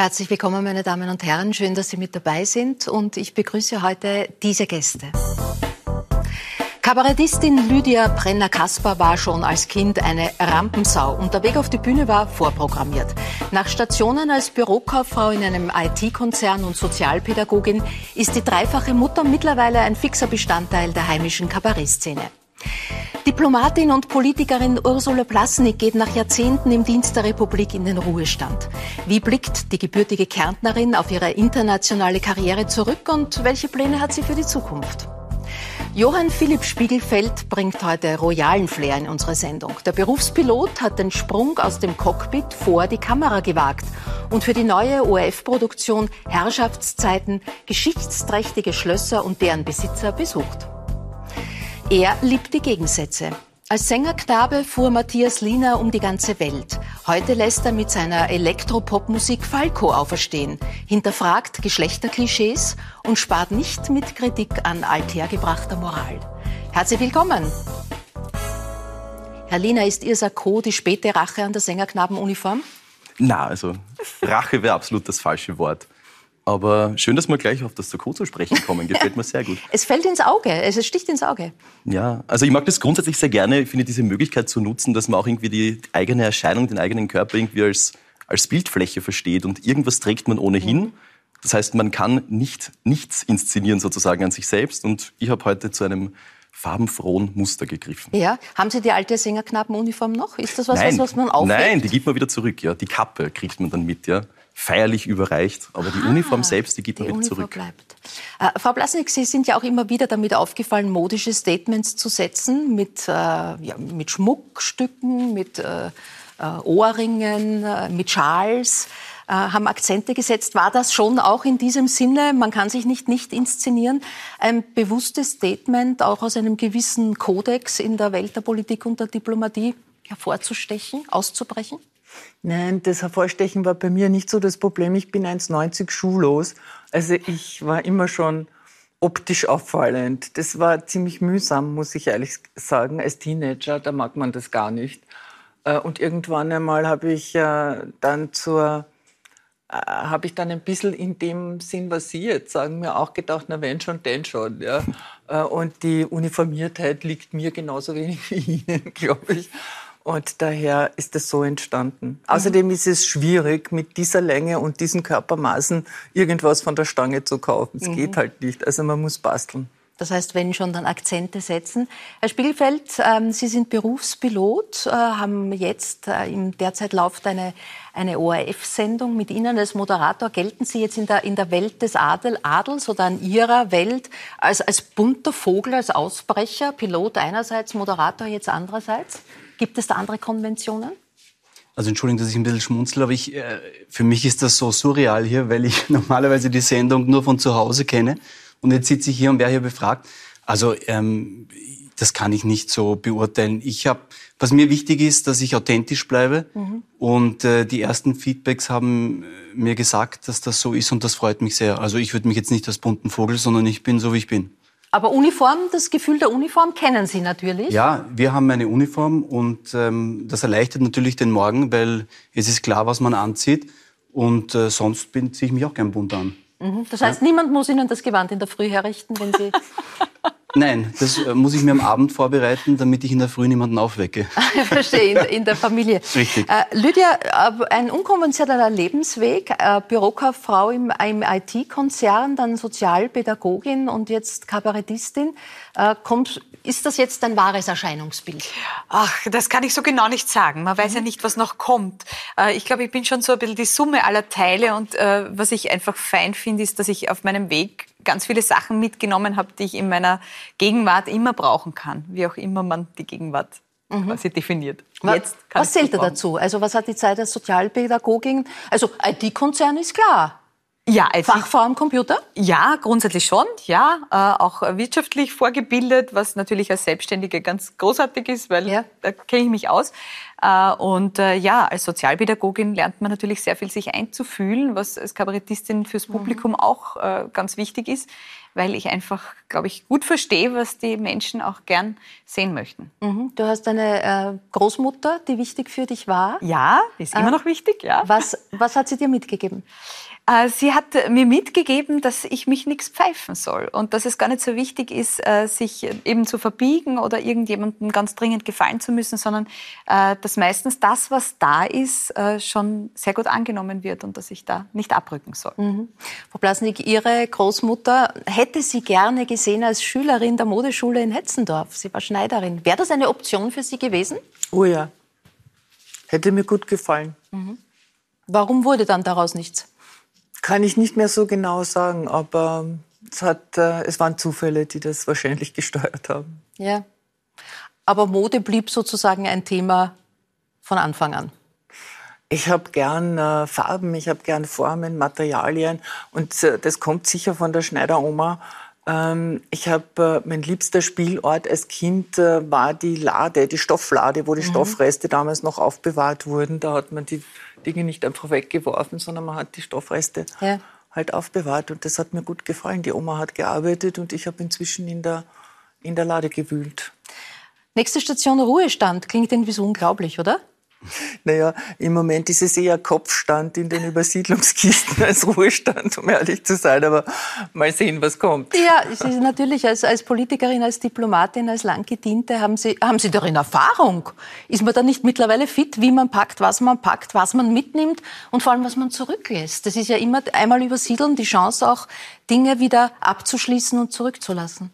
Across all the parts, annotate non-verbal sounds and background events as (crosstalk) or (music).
Herzlich willkommen, meine Damen und Herren. Schön, dass Sie mit dabei sind. Und ich begrüße heute diese Gäste. Kabarettistin Lydia Brenner-Kasper war schon als Kind eine Rampensau und der Weg auf die Bühne war vorprogrammiert. Nach Stationen als Bürokauffrau in einem IT-Konzern und Sozialpädagogin ist die dreifache Mutter mittlerweile ein fixer Bestandteil der heimischen Kabarettszene. Diplomatin und Politikerin Ursula Plasnik geht nach Jahrzehnten im Dienst der Republik in den Ruhestand. Wie blickt die gebürtige Kärntnerin auf ihre internationale Karriere zurück und welche Pläne hat sie für die Zukunft? Johann Philipp Spiegelfeld bringt heute royalen Flair in unsere Sendung. Der Berufspilot hat den Sprung aus dem Cockpit vor die Kamera gewagt und für die neue ORF-Produktion Herrschaftszeiten geschichtsträchtige Schlösser und deren Besitzer besucht. Er liebt die Gegensätze. Als Sängerknabe fuhr Matthias Lina um die ganze Welt. Heute lässt er mit seiner Elektropopmusik Falco auferstehen, hinterfragt Geschlechterklischees und spart nicht mit Kritik an althergebrachter Moral. Herzlich willkommen! Herr Lina, ist Ihr Sakko die späte Rache an der Sängerknabenuniform? Na, also Rache wäre absolut das falsche Wort. Aber schön, dass wir gleich auf das Sakko zu sprechen kommen. Gefällt mir sehr gut. Es fällt ins Auge, es sticht ins Auge. Ja, also ich mag das grundsätzlich sehr gerne. Ich finde diese Möglichkeit zu nutzen, dass man auch irgendwie die eigene Erscheinung, den eigenen Körper irgendwie als, als Bildfläche versteht. Und irgendwas trägt man ohnehin. Mhm. Das heißt, man kann nicht nichts inszenieren sozusagen an sich selbst. Und ich habe heute zu einem farbenfrohen Muster gegriffen. Ja, haben Sie die alte Sängerknabenuniform noch? Ist das was, Nein. was man aufhängt? Nein, die gibt man wieder zurück. Ja, die Kappe kriegt man dann mit. Ja feierlich überreicht. Aber die ah, Uniform selbst, die gibt man wieder zurück. Bleibt. Äh, Frau Blasnik, Sie sind ja auch immer wieder damit aufgefallen, modische Statements zu setzen mit, äh, ja, mit Schmuckstücken, mit äh, äh Ohrringen, äh, mit Schals äh, haben Akzente gesetzt. War das schon auch in diesem Sinne, man kann sich nicht nicht inszenieren, ein bewusstes Statement auch aus einem gewissen Kodex in der Welt der Politik und der Diplomatie hervorzustechen, auszubrechen? Nein, das Hervorstechen war bei mir nicht so das Problem. Ich bin 1,90 schuhlos. Also ich war immer schon optisch auffallend. Das war ziemlich mühsam, muss ich ehrlich sagen. Als Teenager, da mag man das gar nicht. Äh, und irgendwann einmal habe ich äh, dann zur äh, habe ich dann ein bisschen in dem Sinn, was Sie jetzt sagen, mir auch gedacht, na wenn schon, denn schon. Ja. Und die Uniformiertheit liegt mir genauso wenig wie Ihnen, (laughs) glaube ich. Und daher ist es so entstanden. Mhm. Außerdem ist es schwierig, mit dieser Länge und diesen Körpermaßen irgendwas von der Stange zu kaufen. Es mhm. geht halt nicht. Also man muss basteln. Das heißt, wenn schon, dann Akzente setzen. Herr Spiegelfeld, ähm, Sie sind Berufspilot, äh, haben jetzt, äh, im derzeit läuft eine, eine ORF-Sendung mit Ihnen als Moderator. Gelten Sie jetzt in der, in der Welt des Adel, Adels oder in Ihrer Welt als, als bunter Vogel, als Ausbrecher, Pilot einerseits, Moderator jetzt andererseits? Gibt es da andere Konventionen? Also Entschuldigung, dass ich ein bisschen schmunzel, aber ich, äh, für mich ist das so surreal hier, weil ich (laughs) normalerweise die Sendung nur von zu Hause kenne. Und jetzt sitze ich hier und werde hier befragt. Also ähm, das kann ich nicht so beurteilen. Ich habe, was mir wichtig ist, dass ich authentisch bleibe. Mhm. Und äh, die ersten Feedbacks haben äh, mir gesagt, dass das so ist und das freut mich sehr. Also ich würde mich jetzt nicht als bunten Vogel, sondern ich bin so, wie ich bin. Aber Uniform, das Gefühl der Uniform kennen Sie natürlich. Ja, wir haben eine Uniform und ähm, das erleichtert natürlich den Morgen, weil es ist klar, was man anzieht. Und äh, sonst ziehe ich mich auch gern bunt an. Mhm. Das heißt, ja? niemand muss Ihnen das Gewand in der Früh herrichten, wenn Sie (laughs) Nein, das äh, muss ich mir am Abend vorbereiten, damit ich in der Früh niemanden aufwecke. (laughs) ich verstehe, in, in, der Familie. Richtig. Äh, Lydia, äh, ein unkonventioneller Lebensweg, äh, Bürokauffrau im, im IT-Konzern, dann Sozialpädagogin und jetzt Kabarettistin. Äh, kommt, ist das jetzt ein wahres Erscheinungsbild? Ach, das kann ich so genau nicht sagen. Man weiß mhm. ja nicht, was noch kommt. Äh, ich glaube, ich bin schon so ein bisschen die Summe aller Teile und was ich einfach fein finde, ist, dass ich auf meinem Weg ganz viele Sachen mitgenommen habe, die ich in meiner Gegenwart immer brauchen kann, wie auch immer man die Gegenwart mhm. quasi definiert. Jetzt was zählt da dazu? Also was hat die Zeit als Sozialpädagogin? Also IT-Konzern ist klar. Ja, IT. Fachfrau am Computer? Ja, grundsätzlich schon. Ja, äh, auch wirtschaftlich vorgebildet, was natürlich als Selbstständige ganz großartig ist, weil Ja. da kenne ich mich aus. Äh, und äh, ja, als Sozialpädagogin lernt man natürlich sehr viel, sich einzufühlen, was als Kabarettistin fürs Publikum auch äh, ganz wichtig ist, weil ich einfach, glaube ich, gut verstehe, was die Menschen auch gern sehen möchten. Mhm. Du hast eine Großmutter, die wichtig für dich war. Ja, ist immer noch wichtig, ja. Was, was hat sie dir mitgegeben? Äh, Sie hat mir mitgegeben, dass ich mich nichts pfeifen soll und dass es gar nicht so wichtig ist, äh, sich eben zu verbiegen oder irgendjemandem ganz dringend gefallen zu müssen, sondern äh, dass meistens das, was da ist, äh, schon sehr gut angenommen wird und dass ich da nicht abrücken soll. Frau Blasnik, Ihre Großmutter hätte Sie gerne gesehen als Schülerin der Modeschule in Hetzendorf. Sie war Schneiderin. Wäre das eine Option für Sie gewesen? Oh ja. Hätte mir gut gefallen. Warum wurde dann daraus nichts? Kann ich nicht mehr so genau sagen, aber es, hat, äh, es waren Zufälle, die das wahrscheinlich (laughs) gesteuert haben. Ja. Aber Mode blieb sozusagen ein Thema von Anfang an. Ich habe gern äh, Farben, ich habe gern Formen, Materialien und äh, das kommt sicher von der Schneideroma. Ähm, ich habe äh, mein liebster Spielort als Kind äh, war die Lade, die Stofflade, wo die Stoffreste damals noch aufbewahrt wurden. Da hat man die Dinge nicht einfach weggeworfen, sondern man hat die Stoffreste Ja. halt aufbewahrt und das hat mir gut gefallen. Die Oma hat gearbeitet und ich habe inzwischen in der, in der Lade gewühlt. Nächste Station Ruhestand. Klingt irgendwie so unglaublich, oder? (laughs) Naja, im Moment ist es eher Kopfstand in den Übersiedlungskisten (laughs) als Ruhestand, um ehrlich zu sein. Aber mal sehen, was kommt. Ja, Sie sind natürlich als, als Politikerin, als Diplomatin, als Langgediente, haben Sie, haben Sie darin Erfahrung? Ist man da nicht mittlerweile fit, wie man packt, was man packt, was man mitnimmt und vor allem, was man zurücklässt? Das ist ja immer einmal übersiedeln, die Chance auch, Dinge wieder abzuschließen und zurückzulassen.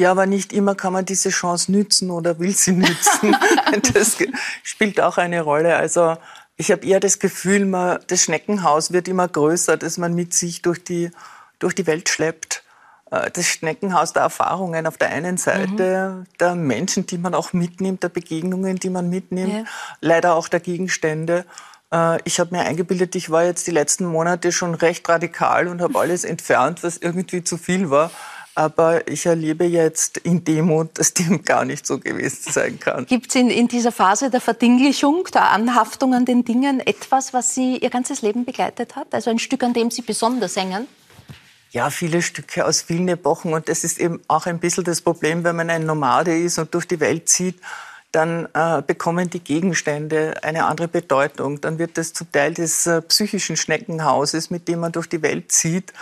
Ja, aber nicht immer kann man diese Chance nützen oder will sie nützen. (laughs) das spielt auch eine Rolle. Also ich habe eher das Gefühl, man, das Schneckenhaus wird immer größer, das man mit sich durch die, durch die Welt schleppt. Äh, Das Schneckenhaus der Erfahrungen auf der einen Seite, der Menschen, die man auch mitnimmt, der Begegnungen, die man mitnimmt, Ja. leider auch der Gegenstände. Äh, Ich habe mir eingebildet, ich war jetzt die letzten Monate schon recht radikal und habe (laughs) alles entfernt, was irgendwie zu viel war. Aber ich erlebe jetzt in Demut, dass dem gar nicht so gewesen sein kann. Gibt es in, in dieser Phase der Verdinglichung, der Anhaftung an den Dingen etwas, was Sie Ihr ganzes Leben begleitet hat? Also ein Stück, an dem Sie besonders hängen? Ja, viele Stücke aus vielen Epochen. Und das ist eben auch ein bisschen das Problem, wenn man ein Nomade ist und durch die Welt zieht, dann äh, bekommen die Gegenstände eine andere Bedeutung. Dann wird das zum Teil des äh, psychischen Schneckenhauses, mit dem man durch die Welt zieht.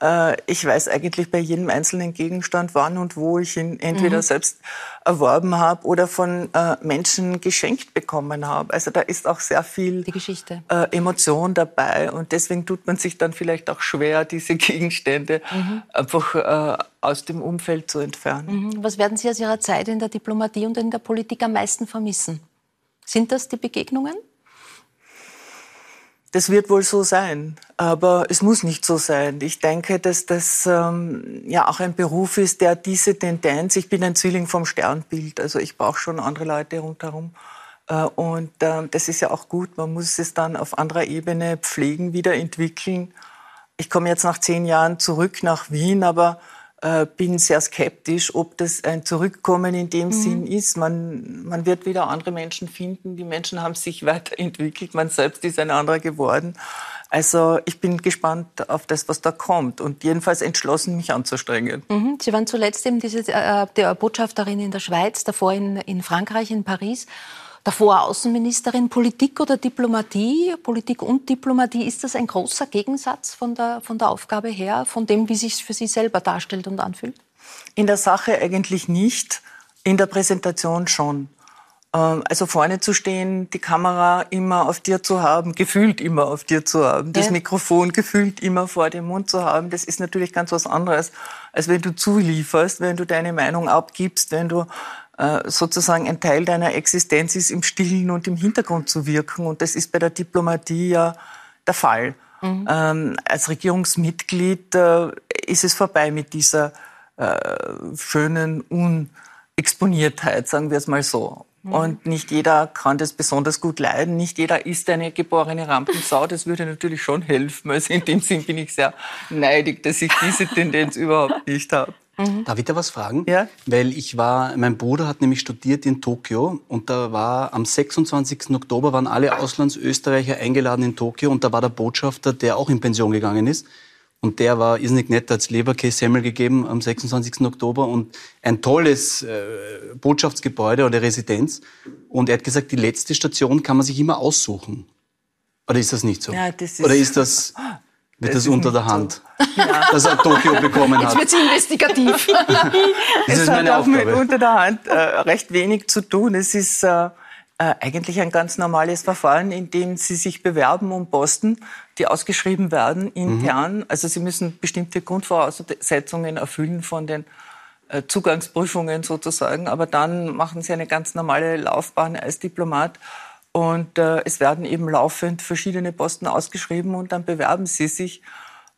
Äh, ich weiß eigentlich bei jedem einzelnen Gegenstand, wann und wo ich ihn entweder selbst erworben habe oder von äh, Menschen geschenkt bekommen habe. Also da ist auch sehr viel äh, Emotion dabei und deswegen tut man sich dann vielleicht auch schwer, diese (laughs) Gegenstände einfach äh, aus dem Umfeld zu entfernen. Mhm. Was werden Sie aus Ihrer Zeit in der Diplomatie und in der Politik am meisten vermissen? Sind das die Begegnungen? Das wird wohl so sein, aber es muss nicht so sein. Ich denke, dass das ähm, ja auch ein Beruf ist, der diese Tendenz, ich bin ein Zwilling vom Sternbild, also ich brauche schon andere Leute rundherum. Äh, und äh, das ist ja auch gut, man muss es dann auf anderer Ebene pflegen, wiederentwickeln. Ich komme jetzt nach zehn Jahren zurück nach Wien, aber äh, bin sehr skeptisch, ob das ein Zurückkommen in dem Sinn ist. Man, man wird wieder andere Menschen finden. Die Menschen haben sich (laughs) weiterentwickelt. Man selbst ist ein anderer geworden. Also ich bin gespannt auf das, was da kommt und jedenfalls entschlossen, mich anzustrengen. Mhm. Sie waren zuletzt eben diese äh, der Botschafterin in der Schweiz, davor in, in Frankreich, in Paris. Davor Außenministerin, Politik oder Diplomatie, Politik und Diplomatie, ist das ein großer Gegensatz von der, von der Aufgabe her, von dem, wie sich für Sie selber darstellt und anfühlt? In der Sache eigentlich nicht, in der Präsentation schon. Ähm, Also vorne zu stehen, die Kamera immer auf dir zu haben, gefühlt immer auf dir zu haben, das Ja. Mikrofon gefühlt immer vor dem Mund zu haben, das ist natürlich ganz was anderes, als wenn du zulieferst, wenn du deine Meinung abgibst, wenn du sozusagen ein Teil deiner Existenz ist, im Stillen und im Hintergrund zu wirken. Und das ist bei der Diplomatie ja der Fall. Ähm, als Regierungsmitglied äh, ist es vorbei mit dieser äh, schönen Unexponiertheit, sagen wir es mal so. Mhm. Und nicht jeder kann das besonders gut leiden. Nicht jeder ist eine geborene Rampensau. Das würde natürlich schon helfen. Also in dem Sinn bin ich sehr neidig, dass ich diese Tendenz überhaupt nicht habe. Mhm. Darf ich da was fragen? Ja. Weil ich war, mein Bruder hat nämlich studiert in Tokio und da war am 26. Oktober waren alle Auslandsösterreicher eingeladen in Tokio und da war der Botschafter, der auch in Pension gegangen ist. Und der war irrsinnig nett, als Leberkäse-Semmel gegeben am 26. Oktober und ein tolles äh, Botschaftsgebäude oder Residenz. Und er hat gesagt, die letzte Station kann man sich immer aussuchen. Oder ist das nicht so? Ja, das ist oder ist das, (laughs) wird das, das unter der Hand, so. (laughs) ja. dass er Tokio bekommen hat? Jetzt wird es investigativ. (laughs) das ist meine hat auch mit unter der Hand äh, recht wenig zu tun. Es ist äh, äh, eigentlich ein ganz normales Verfahren, in dem Sie sich bewerben um Posten, die ausgeschrieben werden intern. Mhm. Also Sie müssen bestimmte Grundvoraussetzungen erfüllen von den äh, Zugangsprüfungen sozusagen, aber dann machen Sie eine ganz normale Laufbahn als Diplomat. Und äh, es werden eben laufend verschiedene Posten ausgeschrieben und dann bewerben Sie sich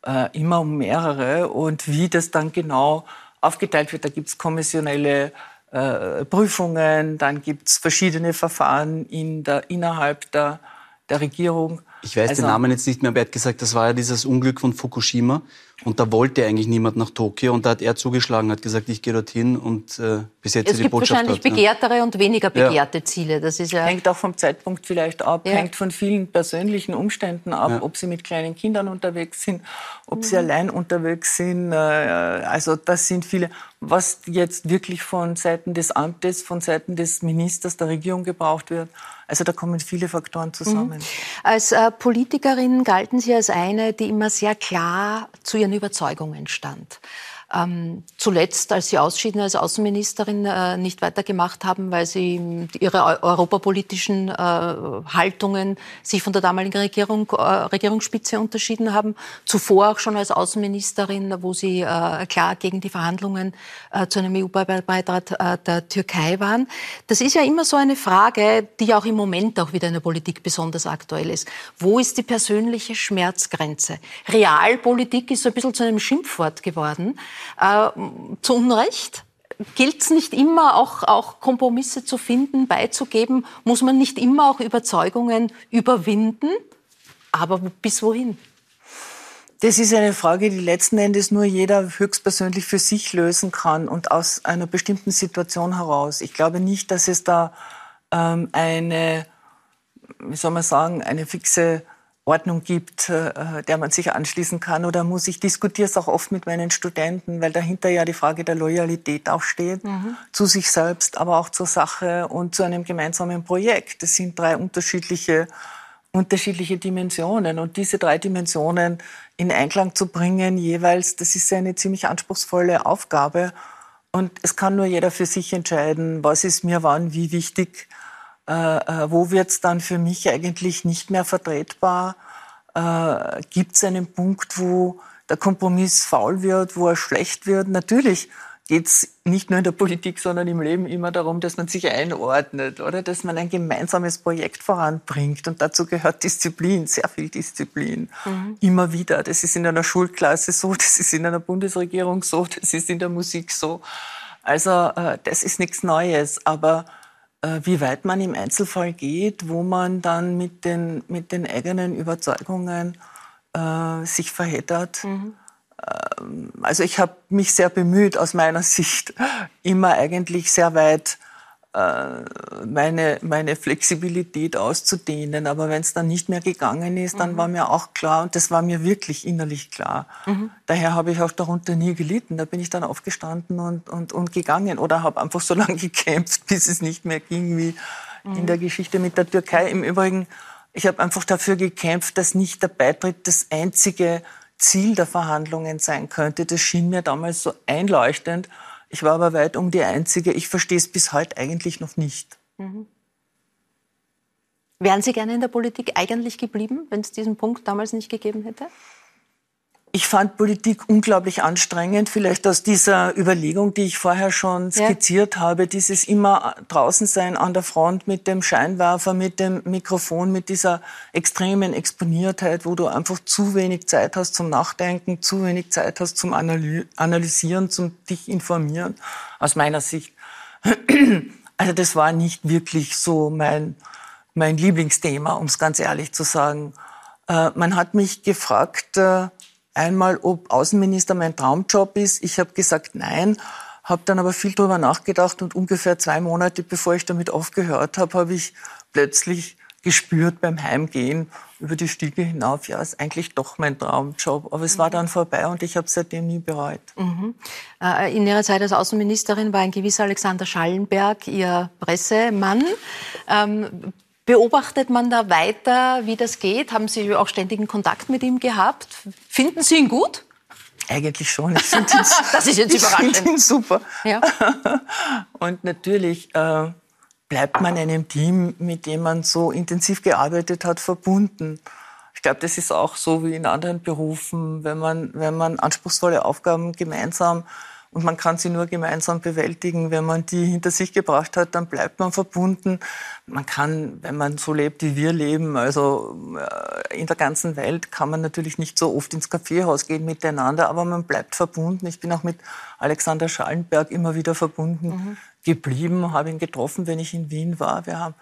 äh, immer um mehrere. Und wie das dann genau aufgeteilt wird, da gibt es kommissionelle äh, Prüfungen, dann gibt es verschiedene Verfahren in der, innerhalb der, der Regierung. Ich weiß also, den Namen jetzt nicht mehr, aber er hat gesagt, das war ja dieses Unglück von Fukushima und da wollte eigentlich niemand nach Tokio und da hat er zugeschlagen, hat gesagt, ich gehe dorthin und äh, besetze die Botschaft. Es gibt wahrscheinlich dort, begehrtere ja. und weniger begehrte ja. Ziele. Das ist ja hängt auch vom Zeitpunkt vielleicht ab, ja. hängt von vielen persönlichen Umständen ab, ob sie mit kleinen Kindern unterwegs sind, ob mhm. sie allein unterwegs sind. Äh, also das sind viele. Was jetzt wirklich von Seiten des Amtes, von Seiten des Ministers, der Regierung gebraucht wird, also da kommen viele Faktoren zusammen. Mhm. Als äh, Politikerin galten Sie als eine, die immer sehr klar zu ihren Überzeugungen stand. Ähm, zuletzt, als Sie ausschieden als Außenministerin, äh, nicht weitergemacht haben, weil Sie Ihre europapolitischen äh, Haltungen sich von der damaligen Regierung, äh, Regierungsspitze unterschieden haben. Zuvor auch schon als Außenministerin, wo Sie äh, klar gegen die Verhandlungen äh, zu einem EU-Beitritt äh, der Türkei waren. Das ist ja immer so eine Frage, die auch im Moment auch wieder in der Politik besonders aktuell ist. Wo ist die persönliche Schmerzgrenze? Realpolitik ist so ein bisschen zu einem Schimpfwort geworden äh, zu Unrecht? Gilt es nicht immer auch, auch Kompromisse zu finden, beizugeben? Muss man nicht immer auch Überzeugungen überwinden? Aber bis wohin? Das ist eine Frage, die letzten Endes nur jeder höchstpersönlich für sich lösen kann und aus einer bestimmten Situation heraus. Ich glaube nicht, dass es da ähm, eine, wie soll man sagen, eine fixe Ordnung gibt, äh, der man sich anschließen kann oder muss. Ich diskutiere es auch oft mit meinen Studenten, weil dahinter ja die Frage der Loyalität auch steht, mhm. zu sich selbst, aber auch zur Sache und zu einem gemeinsamen Projekt. Das sind drei unterschiedliche, unterschiedliche Dimensionen und diese drei Dimensionen in Einklang zu bringen jeweils, das ist eine ziemlich anspruchsvolle Aufgabe und es kann nur jeder für sich entscheiden, was ist mir wann wie wichtig äh, äh, wo wird es dann für mich eigentlich nicht mehr vertretbar? Äh, Gibt es einen Punkt, wo der Kompromiss faul wird, wo er schlecht wird? Natürlich geht es nicht nur in der Politik, sondern im Leben immer darum, dass man sich einordnet oder dass man ein gemeinsames Projekt voranbringt. Und dazu gehört Disziplin, sehr viel Disziplin. Mhm. Immer wieder. Das ist in einer Schulklasse so, das ist in einer Bundesregierung so, das ist in der Musik so. Also äh, das ist nichts Neues. Aber wie weit man im Einzelfall geht, wo man dann mit den, mit den eigenen Überzeugungen äh, sich verheddert. Mhm. Ähm, also ich habe mich sehr bemüht, aus meiner (laughs) Sicht immer eigentlich sehr weit äh, meine, meine Flexibilität auszudehnen. Aber wenn es dann nicht mehr gegangen ist, dann mhm. war mir auch klar, und das war mir wirklich innerlich klar. Mhm. Daher habe ich auch darunter nie gelitten. Da bin ich dann aufgestanden und, und, und gegangen oder habe einfach so (laughs) lange gekämpft, bis es nicht mehr ging wie mhm. in der Geschichte mit der Türkei. Im Übrigen, ich habe einfach dafür gekämpft, dass nicht der Beitritt das einzige Ziel der Verhandlungen sein könnte. Das schien mir damals so einleuchtend. Ich war aber weit um die Einzige. Ich verstehe es bis heute eigentlich noch nicht. Mhm. Wären Sie gerne in der Politik eigentlich geblieben, wenn es diesen Punkt damals nicht gegeben hätte? Ich fand Politik unglaublich anstrengend, vielleicht aus dieser Überlegung, die ich vorher schon skizziert ja. habe, dieses immer draußen sein an der Front mit dem Scheinwerfer, mit dem Mikrofon, mit dieser extremen Exponiertheit, wo du einfach zu wenig Zeit hast zum Nachdenken, zu wenig Zeit hast zum Analysieren, zum dich informieren, aus meiner Sicht. Also das war nicht wirklich so mein, mein Lieblingsthema, um es ganz ehrlich zu sagen. Äh, man hat mich gefragt äh, einmal, ob Außenminister mein Traumjob ist. Ich habe gesagt, nein, habe dann aber viel darüber nachgedacht und ungefähr zwei Monate bevor ich damit aufgehört habe, habe ich plötzlich gespürt beim Heimgehen über die Stiege hinauf, ja, ist eigentlich doch mein Traumjob. Aber es war dann vorbei und ich habe seitdem nie bereut. Mhm. Äh, in Ihrer Zeit als Außenministerin war ein gewisser Alexander Schallenberg Ihr Pressemann. Ähm, beobachtet man da weiter, wie das geht? Haben Sie auch ständigen Kontakt mit ihm gehabt? Finden Sie ihn gut? Eigentlich schon. Ich finde ihn, (laughs) das ist jetzt überraschend. Ich ihn super. Ja. (laughs) Und natürlich äh, bleibt man einem Team, mit dem man so intensiv gearbeitet hat, verbunden. Ich glaube, das ist auch so wie in anderen Berufen, wenn man, wenn man anspruchsvolle Aufgaben gemeinsam und man kann sie nur gemeinsam bewältigen. Wenn man die hinter sich gebracht hat, dann bleibt man verbunden. Man kann, wenn man so lebt, wie wir leben, also äh, in der ganzen Welt, kann man natürlich nicht so oft ins Kaffeehaus gehen miteinander, aber man bleibt verbunden. Ich bin auch mit Alexander Schallenberg immer wieder verbunden mhm. geblieben, habe ihn getroffen, wenn ich in Wien war. Wir haben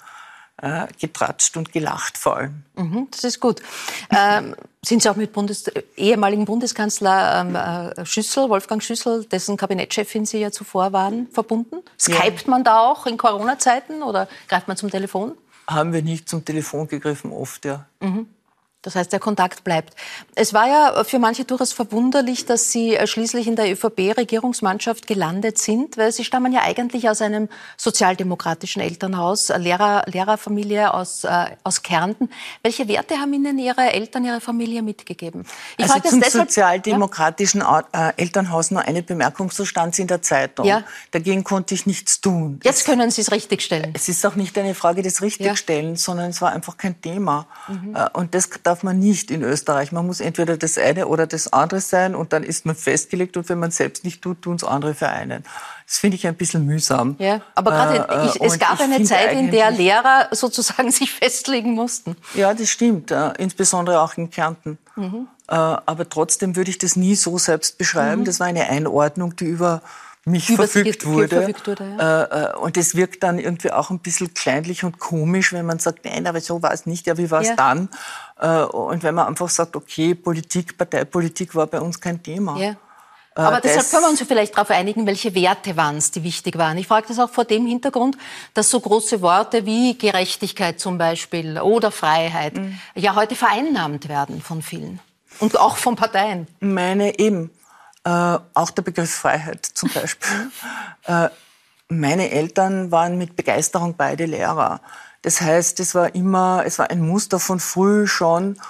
äh, getratscht und gelacht vor allem. Mhm, das ist gut. Ähm, sind Sie auch mit Bundes ehemaligen Bundeskanzler ähm, äh, Schüssel, Wolfgang Schüssel, dessen Kabinettschefin Sie ja zuvor waren, verbunden? Skypt ja. man da auch in Corona-Zeiten oder greift man zum Telefon? Haben wir nicht zum Telefon gegriffen, oft, ja. Mhm. Das heißt, der Kontakt bleibt. Es war ja für manche durchaus verwunderlich, dass Sie äh, schließlich in der ÖVP-Regierungsmannschaft gelandet sind, weil Sie stammen ja eigentlich aus einem sozialdemokratischen Elternhaus, Lehrer, Lehrerfamilie aus, äh, aus Kärnten. Welche Werte haben Ihnen Ihre Eltern, Ihre Familie mitgegeben? Ich also zum deshalb, sozialdemokratischen ja? Äh, Elternhaus nur eine Bemerkung, so stand es in der Zeitung. Ja. Dagegen konnte ich nichts tun. Jetzt können Sie es richtigstellen. Es ist auch nicht eine Frage des Richtigstellens, ja. sondern es war einfach kein Thema. Mhm. Äh, und das darf man nicht in Österreich. Man muss entweder das eine oder das andere sein und dann ist man festgelegt und wenn man selbst nicht tut, tun es andere Vereine. Das finde ich ein bisschen mühsam. Ja, aber gerade äh, es gab eine Zeit, in der Lehrer sozusagen (laughs) sich festlegen mussten. Ja, das stimmt, äh, insbesondere auch in Kärnten. Mhm. Äh, aber trotzdem würde ich das nie so selbst beschreiben. Mhm. Das war eine Einordnung, die über mich verfügt wurde. Verfügt wurde ja. Äh, äh, und es wirkt dann irgendwie auch ein bisschen kleinlich und komisch, wenn man sagt, nein, aber so war es nicht. Ja, wie war es ja. dann? Äh, und wenn man einfach sagt, okay, Politik, Parteipolitik war bei uns kein Thema. Ja. Aber deshalb können wir uns vielleicht darauf einigen, welche Werte waren es, die wichtig waren. Ich frage das auch vor dem Hintergrund, dass so große Worte wie Gerechtigkeit zum Beispiel oder Freiheit mhm. ja heute vereinnahmt werden von vielen. Und auch von Parteien. Meine eben. Äh, auch der Begriff Freiheit zum Beispiel. (laughs) äh, meine Eltern waren mit Begeisterung beide Lehrer. Das heißt, es war immer, es war ein Muster von früh schon,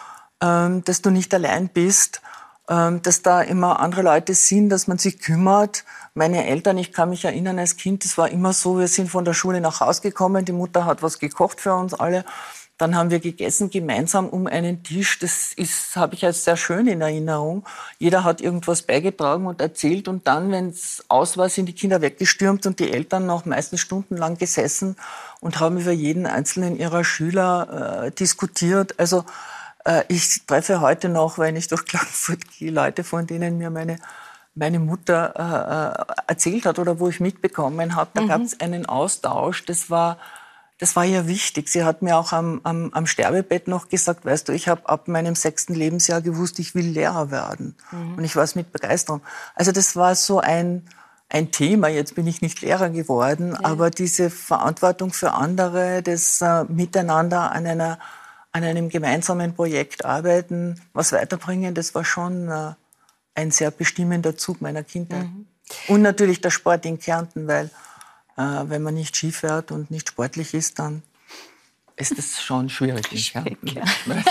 ähm, dass du nicht allein bist, ähm, dass da immer andere Leute sind, dass man sich kümmert. Meine Eltern, ich kann mich erinnern als Kind, es war immer so, wir sind von der Schule nach Hause gekommen, die Mutter hat was gekocht für uns alle dann haben wir gegessen gemeinsam um einen Tisch. Das ist, habe ich als sehr schön in Erinnerung. Jeder hat irgendwas beigetragen und erzählt und dann, wenn es aus war, sind die Kinder weggestürmt und die Eltern noch meistens stundenlang gesessen und haben über jeden einzelnen ihrer Schüler äh, diskutiert. Also äh, ich treffe heute noch, wenn ich durch Klagenfurt gehe, Leute, von denen mir meine meine Mutter äh, äh erzählt hat oder wo ich mitbekommen habe, da mhm. gab es einen Austausch. Das war das war ja wichtig. Sie hat mir auch am, am, am Sterbebett noch gesagt, weißt du, ich habe ab meinem sechsten Lebensjahr gewusst, ich will Lehrer werden. Mhm. Und ich war es mit Begeisterung. Also das war so ein, ein Thema. Jetzt bin ich nicht Lehrer geworden, ja. aber diese Verantwortung für andere, das äh, Miteinander an einer an einem gemeinsamen Projekt arbeiten, was weiterbringen, das war schon äh, ein sehr bestimmender Zug meiner Kindheit. Mhm. Und natürlich der Sport in Kärnten, weil wenn man nicht Ski fährt und nicht sportlich ist, dann ist es schon schwierig. schwierig ja. (laughs)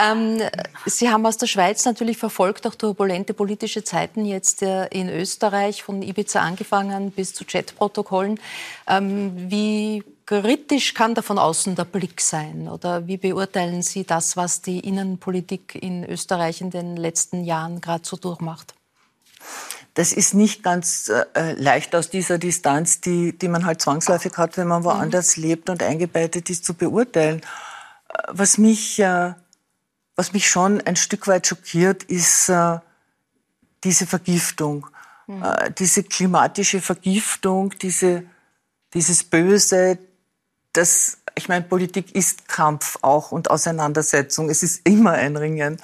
(laughs) ähm, Sie haben aus der Schweiz natürlich verfolgt auch turbulente politische Zeiten jetzt äh, in Österreich, von Ibiza angefangen bis zu Chatprotokollen. Ähm, wie kritisch kann da von außen der Blick sein? Oder wie beurteilen Sie das, was die Innenpolitik in Österreich in den letzten Jahren gerade so durchmacht? Das ist nicht ganz äh, leicht aus dieser Distanz, die, die man halt zwangsläufig hat, wenn man woanders mhm. lebt und eingebettet ist, zu beurteilen. Äh, was mich, äh, was mich schon ein Stück weit schockiert, ist äh, diese Vergiftung, mhm. äh, diese klimatische Vergiftung, diese dieses Böse, das, ich meine, Politik ist Kampf auch und Auseinandersetzung. Es ist immer ein Ringen.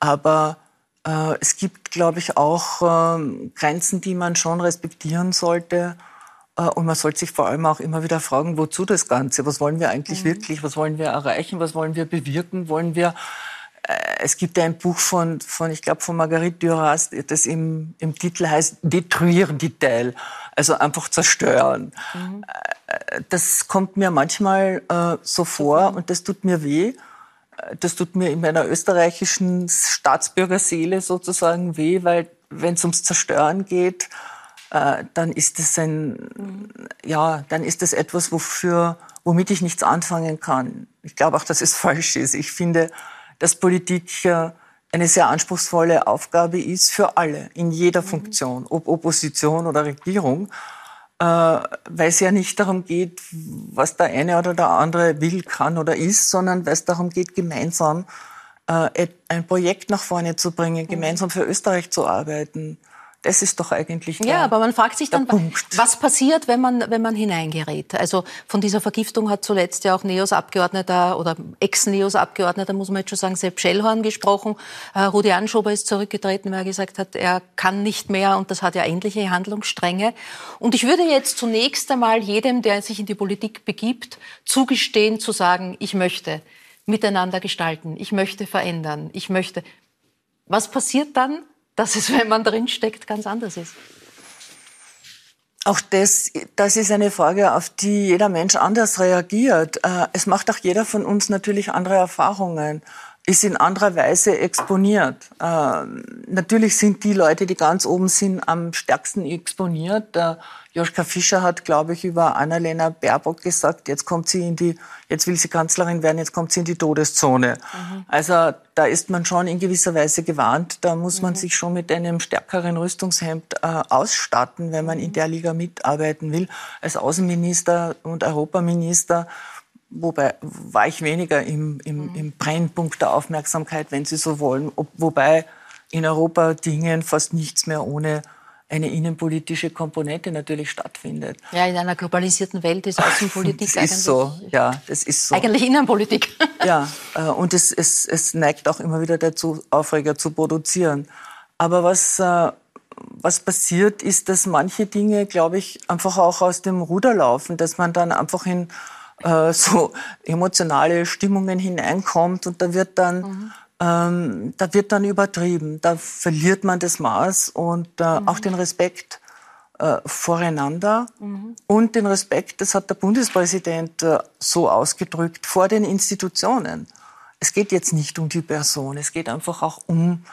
Aber äh, es gibt, glaube ich, auch äh, Grenzen, die man schon respektieren sollte. Äh, und man sollte sich vor allem auch immer wieder fragen, wozu das Ganze? Was wollen wir eigentlich mhm. wirklich? Was wollen wir erreichen? Was wollen wir bewirken? Wollen wir äh, es gibt ein Buch von, von ich glaube, von Marguerite Duras, das im, im Titel heißt Détruire Detail, also einfach zerstören. Mhm. Äh, das kommt mir manchmal äh, so vor mhm. und das tut mir weh. Das tut mir in meiner österreichischen Staatsbürgerseele sozusagen weh, weil wenn es ums Zerstören geht, äh, dann ist es ein, mhm. ja, dann ist es etwas, wofür, womit ich nichts anfangen kann. Ich glaube auch, dass (laughs) es falsch ist. Ich finde, dass Politik eine sehr anspruchsvolle Aufgabe ist für alle, in jeder mhm. Funktion, ob Opposition oder Regierung, äh, weil es ja nicht darum geht, was der eine oder der andere will, kann oder ist, sondern weil es darum geht, gemeinsam äh, ein Projekt nach vorne zu bringen, mhm. gemeinsam für Österreich zu arbeiten. Das ist doch eigentlich der, Ja, aber man fragt sich dann, was passiert, wenn man, wenn man hineingerät? Also von dieser Vergiftung hat zuletzt ja auch NEOS-Abgeordneter oder Ex-NEOS-Abgeordneter, muss man jetzt schon sagen, Sepp Schellhorn gesprochen. Äh, Rudi Anschober ist zurückgetreten, weil er gesagt hat, er kann nicht mehr und das hat ja ähnliche Handlungsstränge. Und ich würde jetzt zunächst einmal jedem, der sich in die Politik begibt, zugestehen zu sagen, ich möchte miteinander gestalten, ich möchte verändern, ich möchte. Was passiert dann? Dass es, wenn man drinsteckt, ganz anders ist. Auch das, das ist eine Frage, auf die jeder Mensch anders reagiert. Äh, es macht auch jeder von uns natürlich andere Erfahrungen, ist in anderer Weise exponiert. Äh, natürlich sind die Leute, die ganz oben sind, am stärksten exponiert. Joschka Fischer hat, glaube ich, über Annalena Baerbock gesagt, jetzt kommt sie in die, jetzt will sie Kanzlerin werden, jetzt kommt sie in die Todeszone. Mhm. Also da ist man schon in gewisser Weise gewarnt. Da muss man mhm. sich schon mit einem stärkeren Rüstungshemd äh, ausstatten, wenn man in der Liga mitarbeiten will. Als Außenminister und Europaminister wobei war ich weniger im, im, mhm. im Brennpunkt der Aufmerksamkeit, wenn Sie so wollen, Ob, wobei in Europa Dingen fast nichts mehr ohne eine innenpolitische Komponente natürlich stattfindet. Ja, in einer globalisierten Welt ist Außenpolitik das (laughs) ist so, ja, das ist so. Eigentlich Innenpolitik. (laughs) Ja, (laughs) äh, und es, es, es neigt auch immer wieder dazu, Aufreger zu produzieren. Aber was, äh, was passiert, ist, dass manche Dinge, glaube ich, einfach auch aus dem Ruder laufen, dass man dann einfach in äh, so emotionale Stimmungen hineinkommt und da wird dann mhm ähm, da wird dann übertrieben. Da verliert man das Maß und äh, mhm. auch den Respekt äh, voreinander mhm. und den Respekt, das hat der Bundespräsident äh, so ausgedrückt, vor den Institutionen. Es geht jetzt nicht um die Person, es geht einfach auch um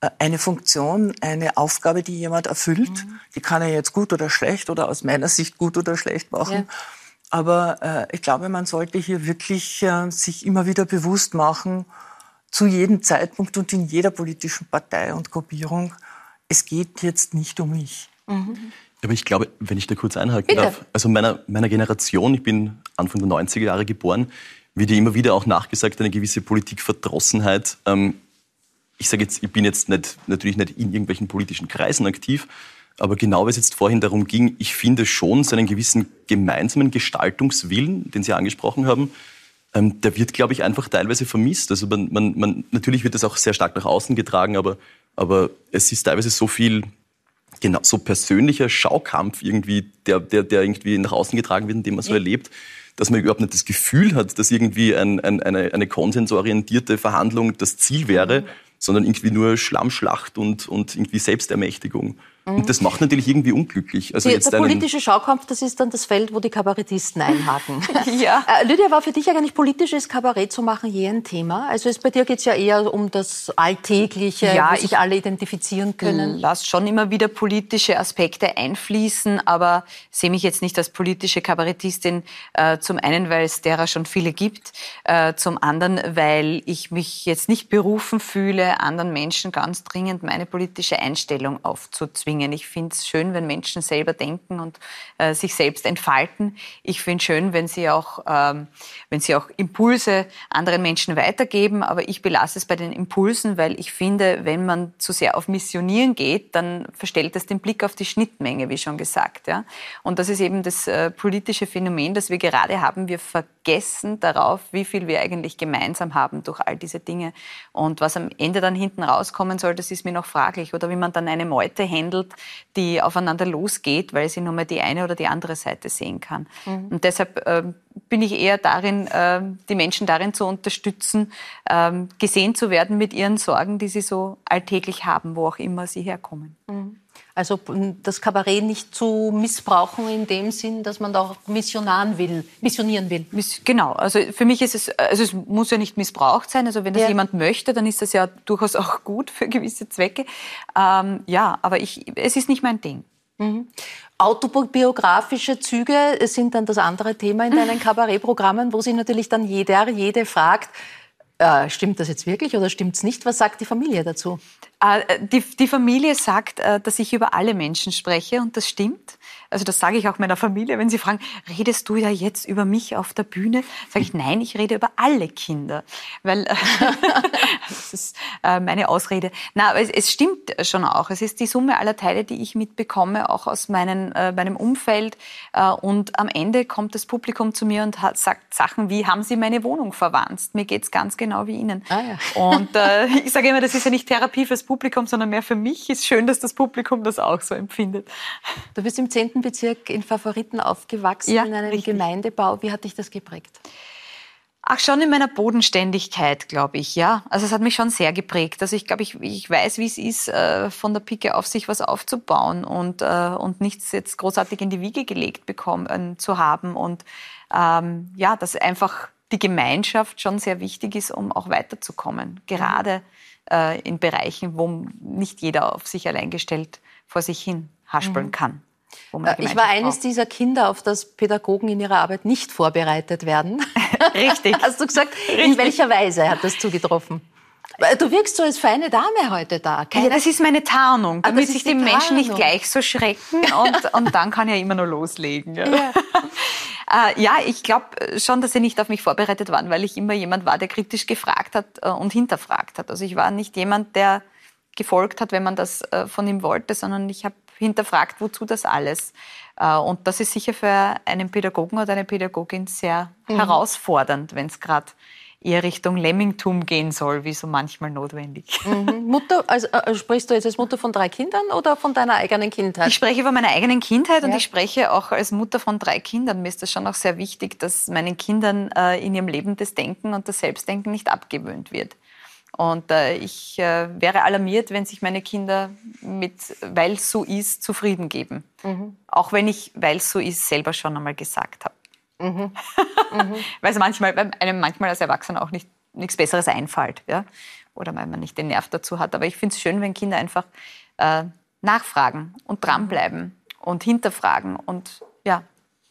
äh, eine Funktion, eine Aufgabe, die jemand erfüllt. Mhm. Die kann er jetzt gut oder schlecht oder aus meiner Sicht gut oder schlecht machen. Ja. Aber äh, ich glaube, man sollte hier wirklich äh, sich immer wieder bewusst machen, zu jedem Zeitpunkt und in jeder politischen Partei und Gruppierung, es geht jetzt nicht um mich. Mhm. Aber ich glaube, wenn ich da kurz einhaken Bitte. darf, also meiner, meiner Generation, ich bin Anfang der 90er Jahre geboren, wird ja immer wieder auch nachgesagt, eine gewisse Politikverdrossenheit. Ähm, ich sage jetzt, ich bin jetzt nicht, natürlich nicht in irgendwelchen politischen Kreisen aktiv, aber genau wie es jetzt vorhin darum ging, ich finde schon so einen gewissen gemeinsamen Gestaltungswillen, den Sie angesprochen haben, ähm, der wird, glaube ich, einfach teilweise vermisst. Also man, man, man, natürlich wird das auch sehr stark nach außen getragen, aber, aber es ist teilweise so viel, genau, so persönlicher Schaukampf irgendwie, der, der, der irgendwie nach außen getragen wird, den man so erlebt, dass man überhaupt nicht das Gefühl hat, dass irgendwie ein, ein, eine, eine konsensorientierte Verhandlung das Ziel wäre, mhm. sondern irgendwie nur Schlammschlacht und, und irgendwie Selbstermächtigung. Und das macht natürlich irgendwie unglücklich. Also die, jetzt der politische Schaukampf, das ist dann das Feld, wo die Kabarettisten einhaken. (laughs) ja. Äh, Lydia, war für dich eigentlich politisches Kabarett zu machen je ein Thema? Also es, bei dir geht es ja eher um das Alltägliche, ja, wo sich alle identifizieren können. Lass schon immer wieder politische Aspekte einfließen, aber sehe mich jetzt nicht als politische Kabarettistin. Äh, zum einen, weil es derer schon viele gibt, äh, zum anderen, weil ich mich jetzt nicht berufen fühle, anderen Menschen ganz dringend meine politische Einstellung aufzuzwingen bringen. Ich finde es schön, wenn Menschen selber denken und äh, sich selbst entfalten. Ich finde es schön, wenn sie, auch, ähm, wenn sie auch Impulse anderen Menschen weitergeben. Aber ich belasse es bei den Impulsen, weil ich finde, wenn man zu sehr auf Missionieren geht, dann verstellt das den Blick auf die Schnittmenge, wie schon gesagt. Ja? Und das ist eben das äh, politische Phänomen, das wir gerade haben. Wir vergessen darauf, wie viel wir eigentlich gemeinsam haben durch all diese Dinge. Und was am Ende dann hinten rauskommen soll, das ist mir noch fraglich. Oder wie man dann eine Meute handelt, die aufeinander losgeht, weil sie nur mal die eine oder die andere Seite sehen kann. Mhm. Und deshalb äh, bin ich eher darin, äh, die Menschen darin zu unterstützen, äh, gesehen zu werden mit ihren Sorgen, die sie so alltäglich haben, wo auch immer sie herkommen. Mhm. Also das Kabarett nicht zu missbrauchen in dem Sinn, dass man da auch missionaren will, missionieren will. Genau. Also für mich ist es, also es muss ja nicht missbraucht sein. Also wenn das ja. jemand möchte, dann ist das ja durchaus auch gut für gewisse Zwecke. Ähm, ja, aber ich, es ist nicht mein Ding. Mhm. Autobiografische Züge sind dann das andere Thema in deinen (laughs) Kabarettprogrammen, wo sich natürlich dann jeder, jede fragt, äh, stimmt das jetzt wirklich oder stimmt es nicht? Was sagt die Familie dazu? Äh, die, die Familie sagt, äh, dass ich über alle Menschen spreche und das stimmt. Also das sage ich auch meiner Familie, wenn sie fragen, redest du ja jetzt über mich auf der Bühne? Sage ich, nein, ich rede über alle Kinder, weil (laughs) das ist meine Ausrede. Na, es, es, stimmt schon auch. Es ist die Summe aller Teile, die ich mitbekomme, auch aus meinen, meinem Umfeld. Und am Ende kommt das Publikum zu mir und hat, sagt Sachen wie, haben Sie meine Wohnung verwandt? Mir geht's ganz genau wie Ihnen. Ah, ja. Und äh, ich sage immer, das ist ja nicht Therapie fürs Publikum, sondern mehr für mich. Ist schön, dass das Publikum das auch so empfindet. Du bist im 10. Bezirk in Favoriten aufgewachsen, ja, in einem richtig. Gemeindebau. Wie hat dich das geprägt? Ach, schon in meiner Bodenständigkeit, glaube ich, ja. Also es hat mich schon sehr geprägt. Also ich glaube, ich, ich weiß, wie es ist, äh, von der Pike auf sich was aufzubauen und, äh, und nichts jetzt großartig in die Wiege gelegt bekommen äh, zu haben. Und ähm, ja, dass einfach die Gemeinschaft schon sehr wichtig ist, um auch weiterzukommen. Gerade äh, in Bereichen, wo nicht jeder auf sich allein gestellt vor sich hin haspeln mhm. kann. Äh, ich war eines braucht. dieser Kinder, auf das Pädagogen in ihrer Arbeit nicht vorbereitet werden. (laughs) Richtig. Hast du gesagt, Richtig. in welcher Weise hat das zugetroffen? Du wirkst so als feine Dame heute da. Keine ja, das ist meine Tarnung, ah, damit sich die, die Menschen nicht gleich so schrecken und, (laughs) und dann kann ich ja immer nur loslegen. Ja, ja. (laughs) äh, ja ich glaube schon, dass sie nicht auf mich vorbereitet waren, weil ich immer jemand war, der kritisch gefragt hat äh, und hinterfragt hat. Also ich war nicht jemand, der gefolgt hat, wenn man das äh, von ihm wollte, sondern ich habe hinterfragt, wozu das alles. Äh, und das ist sicher für einen Pädagogen oder eine Pädagogin sehr mhm. herausfordernd, wenn es gerade eher Richtung Lemmingtum gehen soll, wie so manchmal notwendig. Mhm. Mutter, also äh, sprichst du jetzt als Mutter von drei Kindern oder von deiner eigenen Kindheit? Ich spreche von meiner eigenen Kindheit ja. und ich spreche auch als Mutter von drei Kindern. Mir ist das schon auch sehr wichtig, dass meinen Kindern äh, in ihrem Leben das Denken und das Selbstdenken nicht abgewöhnt wird. Und äh, ich äh, wäre alarmiert, wenn sich meine Kinder mit, weil so ist, zufrieden geben. Mhm. Auch wenn ich, weil es so ist, selber schon einmal gesagt habe. Mhm. (laughs) Mhm. weil es manchmal, einem manchmal als Erwachsener auch nicht, nichts Besseres einfällt. Ja? Oder weil man nicht den Nerv dazu hat. Aber ich finde es schön, wenn Kinder einfach äh, nachfragen und dranbleiben und hinterfragen und ja,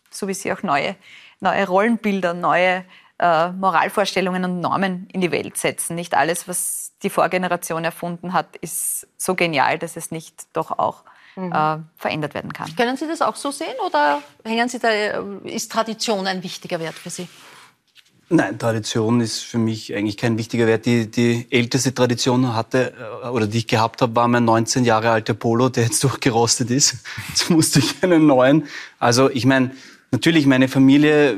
so wie sie auch neue, neue Rollenbilder, neue äh, Moralvorstellungen und Normen in die Welt setzen. Nicht alles, was die Vorgeneration erfunden hat, ist so genial, dass es nicht doch auch mhm. äh, verändert werden kann. Können Sie das auch so sehen oder hängen Sie da, äh, ist Tradition ein wichtiger Wert für Sie? Nein, Tradition ist für mich eigentlich kein wichtiger Wert. Die, die älteste Tradition hatte äh, oder die ich gehabt habe, war mein 19 Jahre alter Polo, der jetzt (laughs) durchgerostet ist. Jetzt musste ich einen neuen. Also ich meine, natürlich meine Familie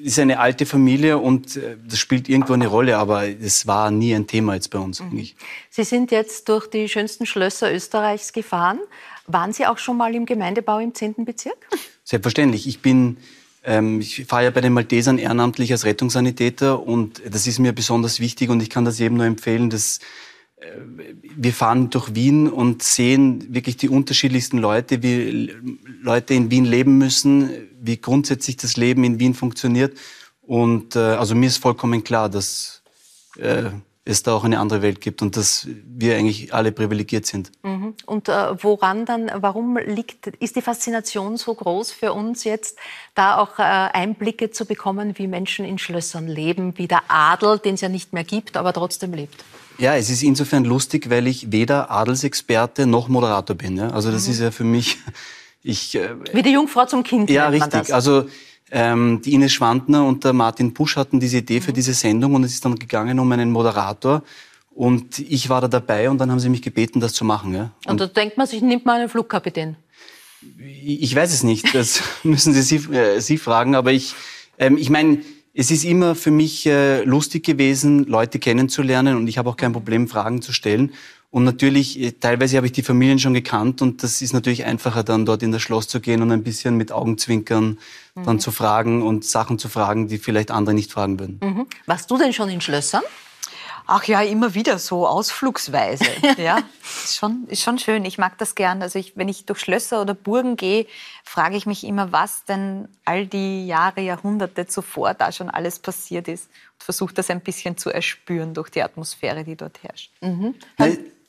ist eine alte Familie und äh, das spielt irgendwo eine Rolle, aber es war nie ein Thema jetzt bei uns. Mhm. Sie sind jetzt durch die schönsten Schlösser Österreichs gefahren. Waren Sie auch schon mal im Gemeindebau im 10. Bezirk? Selbstverständlich. Ich bin ähm, ich fahre ja bei den Maltesern ehrenamtlich als Rettungssanitäter und das ist mir besonders wichtig und ich kann das jedem nur empfehlen, dass äh, wir fahren durch Wien und sehen wirklich die unterschiedlichsten Leute, wie Leute in Wien leben müssen, wie grundsätzlich das Leben in Wien funktioniert. Und äh, also mir ist vollkommen klar, dass äh, es da auch eine andere Welt gibt und dass wir eigentlich alle privilegiert sind. Mhm. Und äh, woran dann, warum liegt, ist die Faszination so groß für uns jetzt, da auch äh, Einblicke zu bekommen, wie Menschen in Schlössern leben, wie der Adel, den es ja nicht mehr gibt, aber trotzdem lebt? Ja, es ist insofern lustig, weil ich weder Adelsexperte noch Moderator bin. Ja? Also das mhm. ist ja für mich, (laughs) ich... Äh, Wie die Jungfrau zum Kind. Ja, richtig. Also ähm, die Ines Schwandner und der Martin Busch hatten diese Idee mhm. für diese Sendung und es ist dann gegangen um einen Moderator. Und ich war da dabei und dann haben sie mich gebeten, das zu machen. Ja? Und, und da denkt man sich, nimmt man einen Flugkapitän? Ich weiß es nicht, das (laughs) müssen Sie, Sie, äh, Sie fragen, aber ich, ähm, ich meine, es ist immer für mich äh, lustig gewesen, Leute kennenzulernen und ich habe auch kein Problem, Fragen zu stellen. Und natürlich, äh, teilweise habe ich die Familien schon gekannt und das ist natürlich einfacher, dann dort in das Schloss zu gehen und ein bisschen mit Augenzwinkern mhm. dann zu fragen und Sachen zu fragen, die vielleicht andere nicht fragen würden. Mhm. Warst du denn schon in Schlössern? Ach ja, immer wieder so ausflugsweise. (laughs) ja, ist schon, ist schon schön. Ich mag das gern. Also ich, wenn ich durch Schlösser oder Burgen gehe, frage ich mich immer, was denn all die Jahre, Jahrhunderte zuvor da schon alles passiert ist und versuche das ein bisschen zu erspüren durch die Atmosphäre, die dort herrscht. Mhm.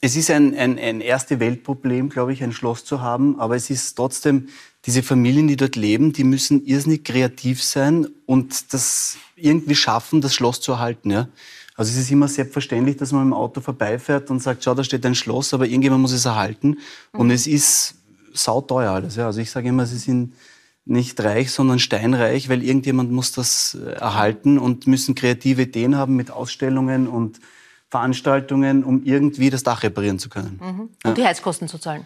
Es ist ein, ein, ein erste Weltproblem, glaube ich, ein Schloss zu haben, aber es ist trotzdem diese Familien, die dort leben, die müssen irrsinnig kreativ sein und das irgendwie schaffen, das Schloss zu erhalten. Ja? Also es ist immer selbstverständlich, dass man im Auto vorbeifährt und sagt, schau, da steht ein Schloss, aber irgendjemand muss es erhalten. Mhm. Und es ist sauteuer alles. Ja. Also ich sage immer, sie sind nicht reich, sondern steinreich, weil irgendjemand muss das äh, erhalten und müssen kreative Ideen haben mit Ausstellungen und Veranstaltungen, um irgendwie das Dach reparieren zu können. Mhm. Und ja. die Heizkosten zu zahlen.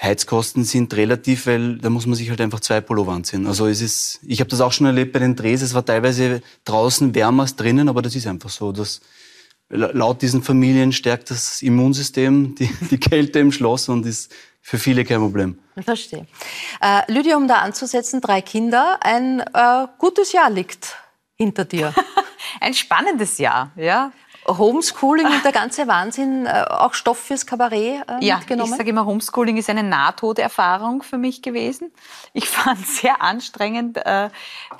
Heizkosten sind relativ, weil da muss man sich halt einfach zwei Pullover anziehen. Also es ist, ich habe das auch schon erlebt bei den Drehs, es war teilweise draußen wärmer als drinnen, aber das ist einfach so. dass laut diesen Familien stärkt das Immunsystem (laughs) die, die Kälte im Schloss und ist für viele kein Problem. Ich verstehe. Äh, Lydia, um da anzusetzen, drei Kinder, ein äh, gutes Jahr liegt hinter dir. (laughs) ein spannendes Jahr, ja. Homeschooling und der ganze Wahnsinn äh, auch Stoff fürs Kabarett äh, ja, mitgenommen? Ich sage immer, Homeschooling ist eine Nahtoderfahrung für mich gewesen. Ich (laughs) fand es sehr anstrengend äh,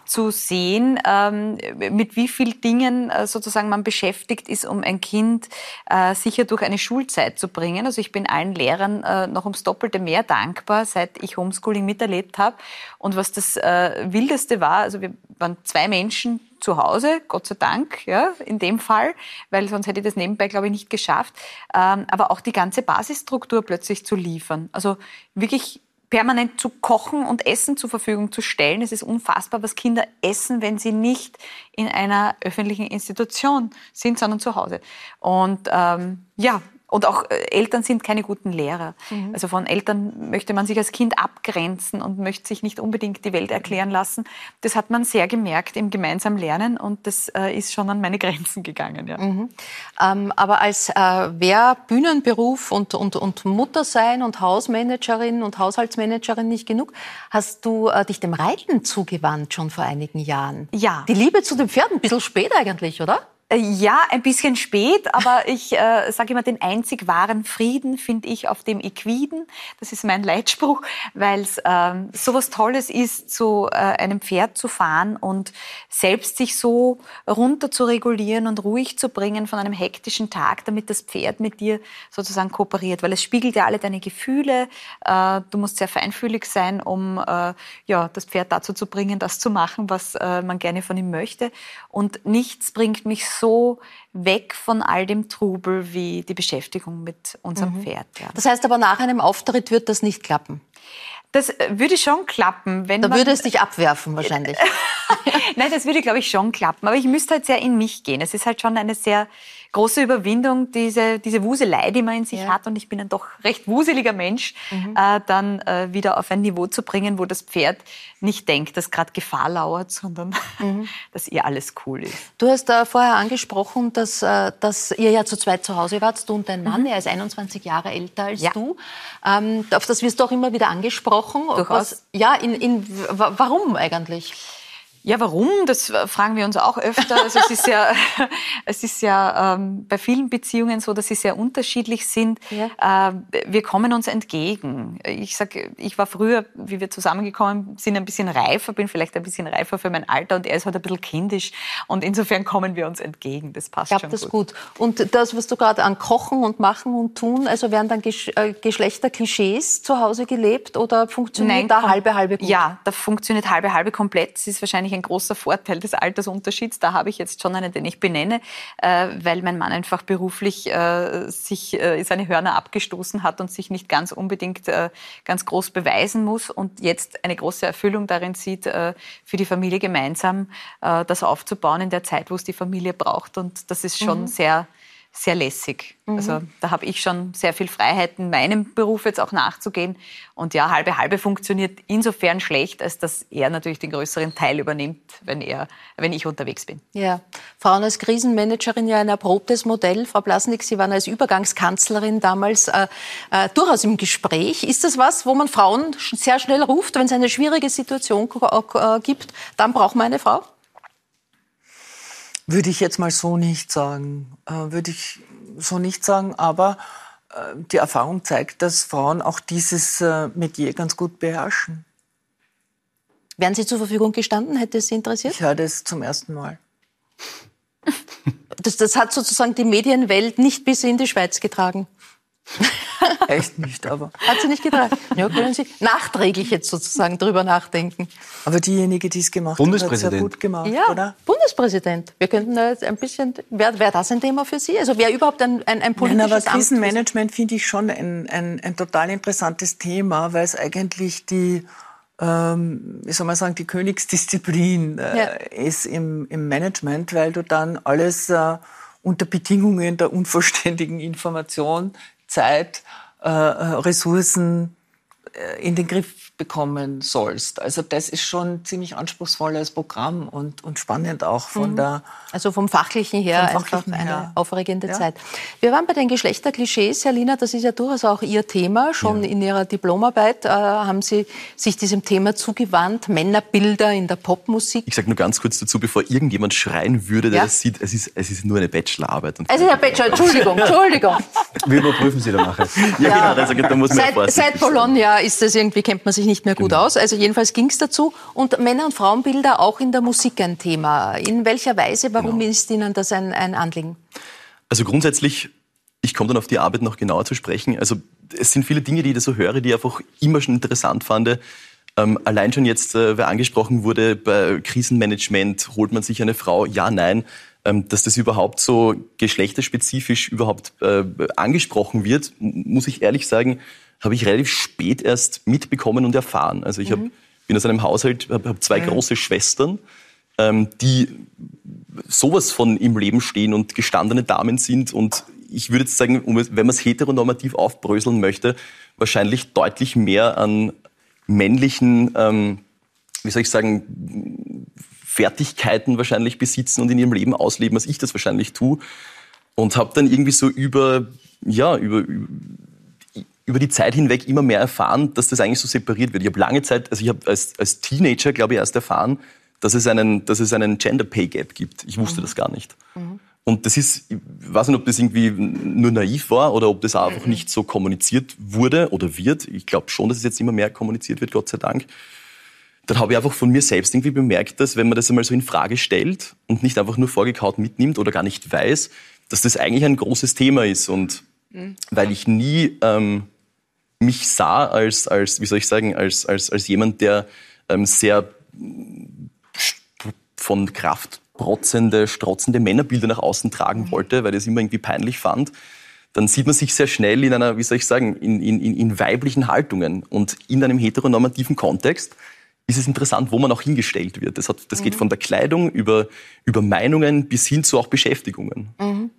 zu sehen, ähm, mit wie vielen Dingen äh, sozusagen man beschäftigt ist, um ein Kind äh, sicher durch eine Schulzeit zu bringen. Also ich bin allen Lehrern äh, noch ums Doppelte mehr dankbar, seit ich Homeschooling miterlebt habe. Und was das Wildeste war, also wir waren zwei Menschen, zu Hause, Gott sei Dank, ja, in dem Fall, weil sonst hätte ich das nebenbei, glaube ich, nicht geschafft. Ähm, aber auch die ganze Basisstruktur plötzlich zu liefern. Also wirklich permanent zu kochen und Essen zur Verfügung zu stellen. Es ist unfassbar, was Kinder essen, wenn sie nicht in einer öffentlichen Institution sind, sondern zu Hause. Und ähm, ja, und auch äh, Eltern sind keine guten Lehrer. Mhm. Also von Eltern möchte man sich als Kind abgrenzen und möchte sich nicht unbedingt die Welt erklären lassen. Das hat man sehr gemerkt im gemeinsamen Lernen und das äh, ist schon an meine Grenzen gegangen. Ja. Mhm. Ähm, aber als äh, wäre Bühnenberuf und, und, und Mutter sein und Hausmanagerin und Haushaltsmanagerin nicht genug, hast du äh, dich dem Reiten zugewandt schon vor einigen Jahren. Ja. Die Liebe zu den Pferden, ein bisschen spät eigentlich, oder? Äh, ja, ein bisschen spät, aber (laughs) ich äh, sage immer, den einzig wahren Frieden finde ich auf dem Equiden. Das ist mein Leitspruch, weil es ähm, so was Tolles ist, zu äh, einem Pferd zu fahren und selbst sich so runter zu regulieren und ruhig zu bringen von einem hektischen Tag, damit das Pferd mit dir sozusagen kooperiert, weil es spiegelt ja alle deine Gefühle. Äh, du musst sehr feinfühlig sein, um äh, ja das Pferd dazu zu bringen, das zu machen, was äh, man gerne von ihm möchte. Und nichts bringt mich so weg von all dem Trubel wie die Beschäftigung mit unserem mhm. Pferd. Ja. Das heißt aber, nach einem Auftritt wird das nicht klappen? Das äh, würde schon klappen. Wenn da würde es dich abwerfen wahrscheinlich. (laughs) Nein, das würde, glaube ich, schon klappen. Aber ich müsste halt sehr in mich gehen. Es ist halt schon eine sehr große Überwindung, diese, diese Wuselei, die man in sich ja. hat, und ich bin ein doch recht wuseliger Mensch, mhm. äh, dann äh, wieder auf ein Niveau zu bringen, wo das Pferd nicht denkt, dass gerade Gefahr lauert, sondern mhm. (laughs) dass ihr alles cool ist. Du hast äh, vorher angesprochen, dass, äh, dass ihr ja zu zweit zu Hause wart, du und dein Mann. Mhm. Er ist 21 Jahre älter als ja. du. Ähm, auf das wirst du auch immer wieder angesprochen. Durchaus. Was, ja, in, in, warum eigentlich? Ja, warum? Das fragen wir uns auch öfter. Also es ist ja, (laughs) es ist ja ähm, bei vielen Beziehungen so, dass sie sehr unterschiedlich sind. Ja. Äh, wir kommen uns entgegen. Ich sage, ich war früher, wie wir zusammengekommen sind, ein bisschen reifer, bin vielleicht ein bisschen reifer für mein Alter und er ist halt ein bisschen kindisch. Und insofern kommen wir uns entgegen. Das passt ich schon das gut. gut. Und das, was du gerade an Kochen und Machen und Tun, also werden dann Gesch äh, Geschlechterklischees zu Hause gelebt oder funktioniert Nein, da halbe halbe gut? Ja, da funktioniert halbe halbe komplett. Es ist wahrscheinlich wahrscheinlich ein großer Vorteil des Altersunterschieds. Da habe ich jetzt schon einen, den ich benenne, äh, weil mein Mann einfach beruflich äh, sich äh, seine Hörner abgestoßen hat und sich nicht ganz unbedingt ganz groß beweisen muss und jetzt eine große Erfüllung darin sieht, für die Familie gemeinsam das aufzubauen in der Zeit, wo es die Familie braucht. Und das ist schon mhm. sehr sehr lässig. Mhm. Also da habe ich schon sehr viel Freiheit, in meinem Beruf jetzt auch nachzugehen. Und ja, halbe halbe funktioniert insofern schlecht, als dass er natürlich den größeren Teil übernimmt, wenn er, wenn ich unterwegs bin. Ja, Frauen als Krisenmanagerin ja ein erprobtes Modell. Frau Blasnik, Sie waren als Übergangskanzlerin damals äh, äh, durchaus im Gespräch. Ist das was, wo man Frauen sehr schnell ruft, wenn es eine schwierige Situation äh, gibt? Dann braucht man eine Frau? Würde ich jetzt mal so nicht sagen. Äh, würde ich so nicht sagen, aber äh, die Erfahrung zeigt, dass Frauen auch dieses äh, Metier ganz gut beherrschen. Wären Sie zur Verfügung gestanden? Hätte es Sie interessiert? Ich höre das zum ersten Mal. Das, das hat sozusagen die Medienwelt nicht bis in die Schweiz getragen. (laughs) Echt nicht, aber. Hat sie nicht getragen? Ja, können Sie nachträglich jetzt sozusagen drüber nachdenken. Aber diejenige, die es gemacht hat, hat es sehr gut gemacht, ja, oder? Bundespräsident. Wir könnten da jetzt ein bisschen, wäre wär das ein Thema für Sie? Also wäre überhaupt ein, ein, ein politisches Nein, aber Krisenmanagement finde ich schon ein, ein, ein total interessantes Thema, weil es eigentlich die, ähm, wie soll man sagen, die Königsdisziplin äh, ja. ist im, im Management, weil du dann alles äh, unter Bedingungen der unvollständigen Information Zeit, äh, äh, Ressourcen in den Griff bekommen sollst. Also das ist schon ziemlich anspruchsvolles Programm und, und spannend auch von mhm. der... Also vom Fachlichen her vom Fachlichen einfach eine aufregende ja. Zeit. Wir waren bei den Geschlechterklischees, Herr Lina, das ist ja durchaus auch Ihr Thema. Schon ja. in Ihrer Diplomarbeit äh, haben Sie sich diesem Thema zugewandt, Männerbilder in der Popmusik. Ich sage nur ganz kurz dazu, bevor irgendjemand schreien würde, der ja? das sieht, es ist, es ist nur eine Bachelorarbeit. es ist eine Bachelor, Entschuldigung, Entschuldigung. (laughs) Wir überprüfen Sie dann nachher. Ja, genau, also, da muss man seit, seit Bologna ist das irgendwie, kennt man sich nicht mehr gut genau. aus. Also jedenfalls ging es dazu. Und Männer- und Frauenbilder auch in der Musik ein Thema. In welcher Weise, warum genau. ist Ihnen das ein, ein Anliegen? Also grundsätzlich, ich komme dann auf die Arbeit noch genauer zu sprechen. Also es sind viele Dinge, die ich da so höre, die ich einfach immer schon interessant fand. Ähm, allein schon jetzt, äh, wer angesprochen wurde, bei Krisenmanagement holt man sich eine Frau, ja, nein. Ähm, dass das überhaupt so geschlechterspezifisch überhaupt äh, angesprochen wird, muss ich ehrlich sagen, habe ich relativ spät erst mitbekommen und erfahren. Also ich mhm. hab, bin aus einem Haushalt, habe hab zwei mhm. große Schwestern, ähm, die sowas von im Leben stehen und gestandene Damen sind. Und ich würde jetzt sagen, wenn man es heteronormativ aufbröseln möchte, wahrscheinlich deutlich mehr an männlichen, ähm, wie soll ich sagen, Fertigkeiten wahrscheinlich besitzen und in ihrem Leben ausleben, als ich das wahrscheinlich tue. Und habe dann irgendwie so über, ja, über, über die Zeit hinweg immer mehr erfahren, dass das eigentlich so separiert wird. Ich habe lange Zeit, also ich habe als, als Teenager, glaube ich, erst erfahren, dass es einen, dass es einen Gender Pay Gap gibt. Ich wusste mhm. das gar nicht. Mhm. Und das ist, ich weiß nicht, ob das irgendwie nur naiv war oder ob das einfach mhm. nicht so kommuniziert wurde oder wird. Ich glaube schon, dass es jetzt immer mehr kommuniziert wird, Gott sei Dank. Dann habe ich einfach von mir selbst irgendwie bemerkt, dass wenn man das einmal so in Frage stellt und nicht einfach nur vorgekaut mitnimmt oder gar nicht weiß, dass das eigentlich ein großes Thema ist. Und mhm. weil ich nie ähm, mich sah als, als wie soll ich sagen, als, als, als jemand, der ähm, sehr von Kraft protzende, strotzende Männerbilder nach außen tragen mhm. wollte, weil ich es immer irgendwie peinlich fand, dann sieht man sich sehr schnell in einer, wie soll ich sagen, in, in, in weiblichen Haltungen. Und in einem heteronormativen Kontext ist es interessant, wo man auch hingestellt wird. Das, hat, das mhm. geht von der Kleidung über, über Meinungen bis hin zu auch Beschäftigungen. Mhm.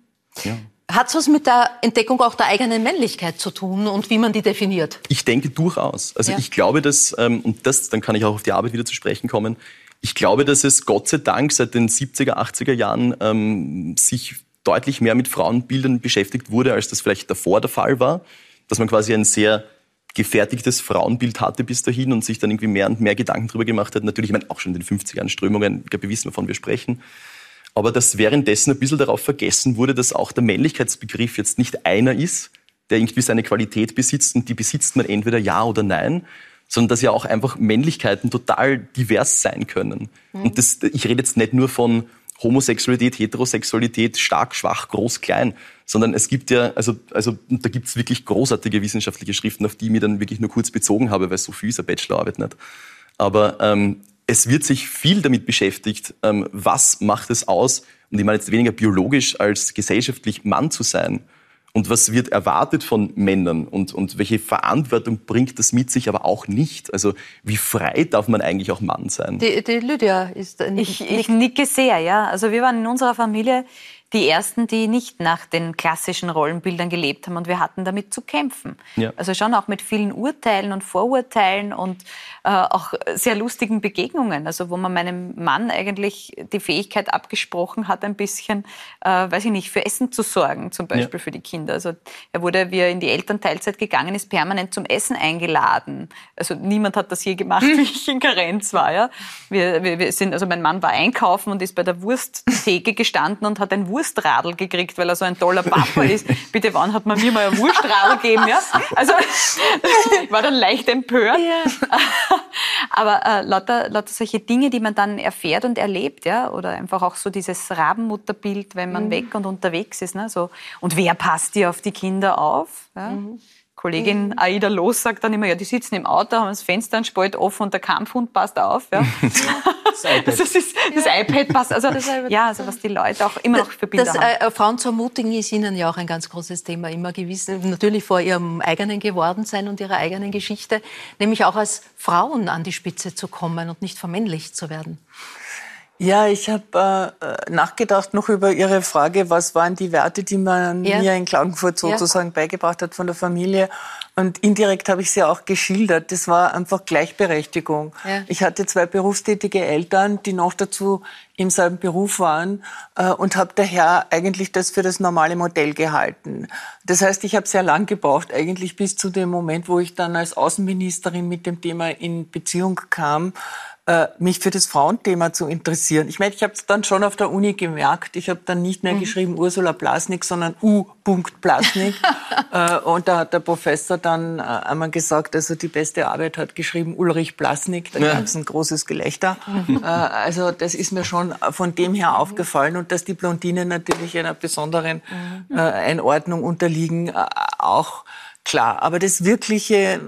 Ja. Hat es was mit der Entdeckung auch der eigenen Männlichkeit zu tun und wie man die definiert? Ich denke durchaus. Also ja. ich glaube, dass, ähm, und das, dann kann ich auch auf die Arbeit wieder zu sprechen kommen, ich glaube, dass es Gott sei Dank seit den 70er, 80er Jahren ähm, sich deutlich mehr mit Frauenbildern beschäftigt wurde, als das vielleicht davor der Fall war. Dass man quasi ein sehr gefertigtes Frauenbild hatte bis dahin und sich dann irgendwie mehr und mehr Gedanken darüber gemacht hat. Natürlich, ich meine, auch schon in den 50er Strömungen, ich glaube, wir wissen, wovon wir sprechen aber dass währenddessen ein bisschen darauf vergessen wurde, dass auch der Männlichkeitsbegriff jetzt nicht einer ist, der irgendwie seine Qualität besitzt und die besitzt man entweder ja oder nein, sondern dass ja auch einfach Männlichkeiten total divers sein können. Mhm. Und das, ich rede jetzt nicht nur von Homosexualität, Heterosexualität, stark, schwach, groß, klein, sondern es gibt ja, also, also da gibt es wirklich großartige wissenschaftliche Schriften, auf die ich mir dann wirklich nur kurz bezogen habe, weil so viel ist eine Bachelorarbeit nicht. Aber ähm, es wird sich viel damit beschäftigt, ähm, was macht es aus, und ich meine jetzt weniger biologisch als gesellschaftlich Mann zu sein. Und was wird erwartet von Männern und, und welche Verantwortung bringt das mit sich, aber auch nicht? Also wie frei darf man eigentlich auch Mann sein? Die, die Lydia ist... Ich, ich nicke sehr, ja. Also wir waren in unserer Familie die ersten, die nicht nach den klassischen Rollenbildern gelebt haben und wir hatten damit zu kämpfen. Ja. Also schon auch mit vielen Urteilen und Vorurteilen und äh, auch sehr lustigen Begegnungen, also wo man meinem Mann eigentlich die Fähigkeit abgesprochen hat, ein bisschen, äh, weiß ich nicht, für Essen zu sorgen, zum Beispiel ja. für die Kinder. Also er wurde, wie er in die Elternteilzeit gegangen ist, permanent zum Essen eingeladen. Also niemand hat das je gemacht, (laughs) wie ich in Karenz war. Ja. Wir, wir, wir sind, also mein Mann war einkaufen und ist bei der Wursttheke gestanden und hat ein Wurst Wurstradl gekriegt, weil er so ein toller Papa ist. Bitte, wann hat man mir mal ein Wurstradl gegeben? Ja? Also ich (laughs) war dann leicht empört. Ja. (laughs) Aber äh, lauter, lauter solche Dinge, die man dann erfährt und erlebt, ja, oder einfach auch so dieses Rabenmutterbild, wenn man mhm. weg und unterwegs ist. Ne? So, und wer passt dir auf die Kinder auf? Ja? Mhm. Kollegin mhm. Aida Los sagt dann immer, ja, die sitzen im Auto, haben das Fenster ein Spalt offen und der Kampfhund passt auf. Ja. (laughs) das, (laughs) iPad. Das, ist, das ja. iPad passt. Also, ja, also was die Leute auch immer noch für Bilder das, haben. Äh, Frauen zu ermutigen ist Ihnen ja auch ein ganz großes Thema immer gewesen. Natürlich vor ihrem eigenen Gewordensein und ihrer eigenen Geschichte. Nämlich auch als Frauen an die Spitze zu kommen und nicht vermännlicht zu werden. Ja, ich habe äh, nachgedacht noch über Ihre Frage, was waren die Werte, die man ja. mir in Klagenfurt sozusagen ja. beigebracht hat von der Familie. Und indirekt habe ich sie auch geschildert. Das war einfach Gleichberechtigung. Ja. Ich hatte zwei berufstätige Eltern, die noch dazu im selben Beruf waren äh, und habe daher eigentlich das für das normale Modell gehalten. Das heißt, ich habe sehr lang gebraucht, eigentlich bis zu dem Moment, wo ich dann als Außenministerin mit dem Thema in Beziehung kam, äh, mich für das Frauenthema zu interessieren. Ich meine, ich habe es dann schon auf der Uni gemerkt. Ich habe dann nicht mehr mhm. geschrieben Ursula Blasnik, sondern U. Blasnik. (laughs) äh, und da hat der Professor dann äh, einmal gesagt, also die beste Arbeit hat geschrieben Ulrich Blasnik. Da ja. gab es ein großes Gelächter. Mhm. äh, also das ist mir schon von dem her aufgefallen und dass die Blondinen natürlich einer besonderen mhm. äh, Einordnung unterliegen, äh, auch klar. Aber das wirkliche äh,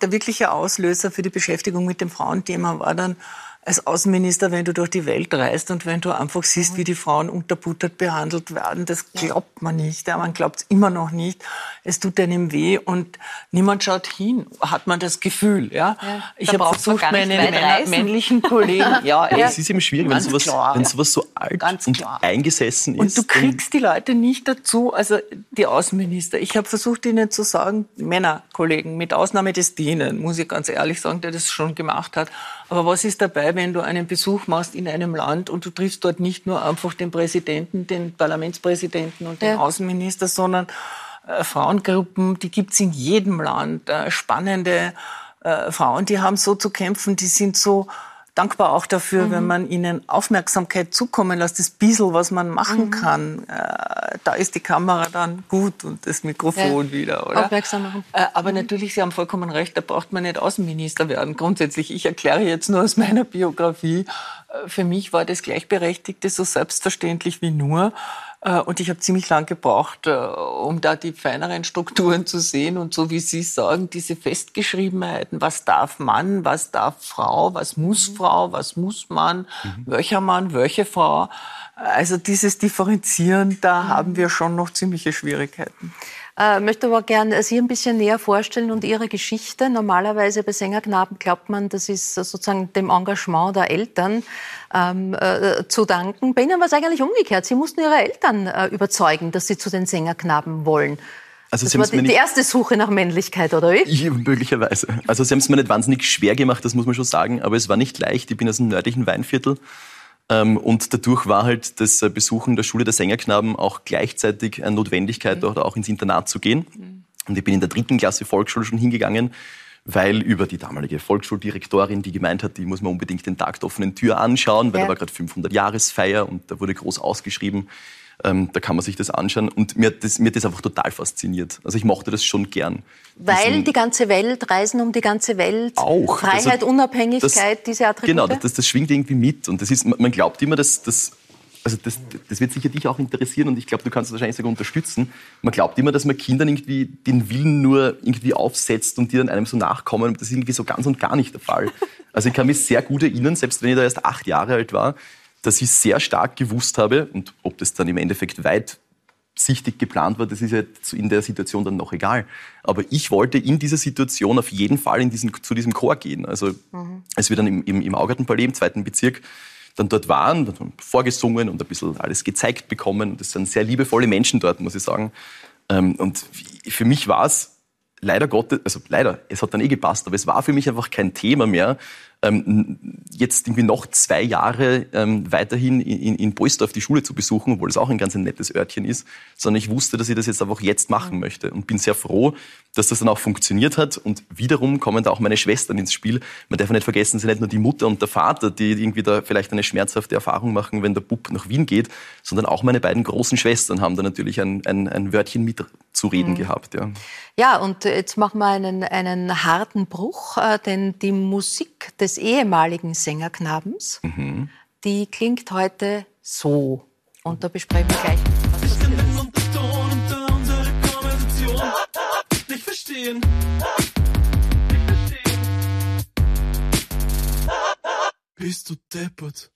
der wirkliche Auslöser für die Beschäftigung mit dem Frauenthema war dann als Außenminister, wenn du durch die Welt reist und wenn du einfach siehst, wie die Frauen unterbuttert behandelt werden, das glaubt man nicht. Ja, man glaubt es immer noch nicht. Es tut einem weh und niemand schaut hin, hat man das Gefühl. Ja? ja ich habe versucht, meine Männer, männlichen Kollegen... (laughs) ja, ja, es ist eben schwierig, wenn sowas, klar, wenn sowas so alt ganz und klar. eingesessen ist. Und du kriegst die Leute nicht dazu, also die Außenminister. Ich habe versucht, ihnen zu sagen, Männerkollegen, mit Ausnahme des Dienen, muss ich ganz ehrlich sagen, der das schon gemacht hat, aber was ist dabei, wenn du einen Besuch machst in einem Land und du triffst dort nicht nur einfach den Präsidenten, den Parlamentspräsidenten und den ja. Außenminister, sondern äh, Frauengruppen, die gibt's in jedem Land. Äh, spannende äh, Frauen, die haben so zu kämpfen, die sind so dankbar auch dafür, mhm. wenn man ihnen Aufmerksamkeit zukommen lässt, das bisschen, was man machen mhm. kann. Äh, da ist die Kamera dann gut und das Mikrofon ja. wieder, oder? Aufmerksam machen. Äh, aber mhm. natürlich, Sie haben vollkommen recht, da braucht man nicht Außenminister werden. Grundsätzlich, ich erkläre jetzt nur aus meiner Biografie, für mich war das Gleichberechtigte so selbstverständlich wie nur. Äh, und ich habe ziemlich lang gebraucht, äh, um da die feineren Strukturen zu sehen. Und so wie Sie sagen, diese Festgeschriebenheiten, was darf Mann, was darf Frau, was muss mhm. Frau, was muss Mann, mhm. welcher Mann, welche Frau. Also dieses Differenzieren, da mhm. haben wir schon noch ziemliche Schwierigkeiten. Äh, möchte aber gerne Sie ein bisschen näher vorstellen und Ihre Geschichte. Normalerweise bei Sängerknaben glaubt man, das ist sozusagen dem Engagement der Eltern ähm, äh, zu danken. Bei Ihnen war es eigentlich umgekehrt. Sie mussten Ihre Eltern äh, überzeugen, dass Sie zu den Sängerknaben wollen. Also das Sie war die, die, erste Suche nach Männlichkeit, oder wie? Ja, möglicherweise. Also Sie haben es mir nicht wahnsinnig schwer gemacht, das muss man schon sagen, aber es war nicht leicht. Ich bin aus dem nördlichen Weinviertel und dadurch war halt das äh, Besuchen der Schule der Sängerknaben auch gleichzeitig eine Notwendigkeit, mhm. dort auch ins Internat zu gehen. Mhm. Und ich bin in der dritten Klasse Volksschule schon hingegangen, weil über die damalige Volksschuldirektorin, die gemeint hat, die muss man unbedingt den Tag der offenen Tür anschauen, weil ja. da war gerade 500 Jahresfeier und da wurde groß ausgeschrieben. Ähm, da kann man sich das anschauen. Und mir hat das, mir hat das einfach total fasziniert. Also ich mochte das schon gern. Weil Diesen, die ganze Welt, Reisen um die ganze Welt, auch, Freiheit, das, Unabhängigkeit, das, diese Attribute? Genau, das, das, schwingt irgendwie mit. Und das ist, man glaubt immer, dass, dass also das, das wird sicher dich auch interessieren und ich glaube, du kannst es wahrscheinlich sogar unterstützen. Man glaubt immer, dass man Kindern irgendwie den Willen nur irgendwie aufsetzt und die dann einem so nachkommen. Und das ist irgendwie so ganz und gar nicht der Fall. (laughs) Also ich kann mich sehr gut erinnern, selbst wenn ich da erst acht Jahre alt war, dass ich sehr stark gewusst habe und ob das dann im Endeffekt weit sichtig geplant war, das ist ja in der Situation dann noch egal. Aber ich wollte in dieser Situation auf jeden Fall in diesen, zu diesem Chor gehen. Also mhm. als wir dann im, im, im Augartenpalais im zweiten Bezirk dann dort waren, dann haben vorgesungen und ein bisschen alles gezeigt bekommen. Das sind sehr liebevolle Menschen dort, muss ich sagen. Ähm, und für mich war es leider Gottes, also leider, es hat dann eh gepasst, aber es war für mich einfach kein Thema mehr, ähm, jetzt irgendwie noch zwei Jahre ähm, weiterhin in, in Boisdorf die Schule zu besuchen, obwohl es auch ein ganz ein nettes Örtchen ist, sondern ich wusste, dass ich das jetzt einfach jetzt machen möchte und bin sehr froh, dass das dann auch funktioniert hat und wiederum kommen da auch meine Schwestern ins Spiel. Man darf nicht vergessen, es sind nicht nur die Mutter und der Vater, die irgendwie da vielleicht eine schmerzhafte Erfahrung machen, wenn der Bub nach Wien geht, sondern auch meine beiden großen Schwestern haben da natürlich ein, ein, ein Wörtchen mitzureden mhm. gehabt. Ja. Ja, und jetzt machen wir einen, einen harten Bruch, äh, denn die Musik des ehemaligen Sängerknabens, mhm. die klingt heute so. Und da besprechen wir gleich. Ich kann den Unterton unter unsere Konversation nicht verstehen. Bist du deppert?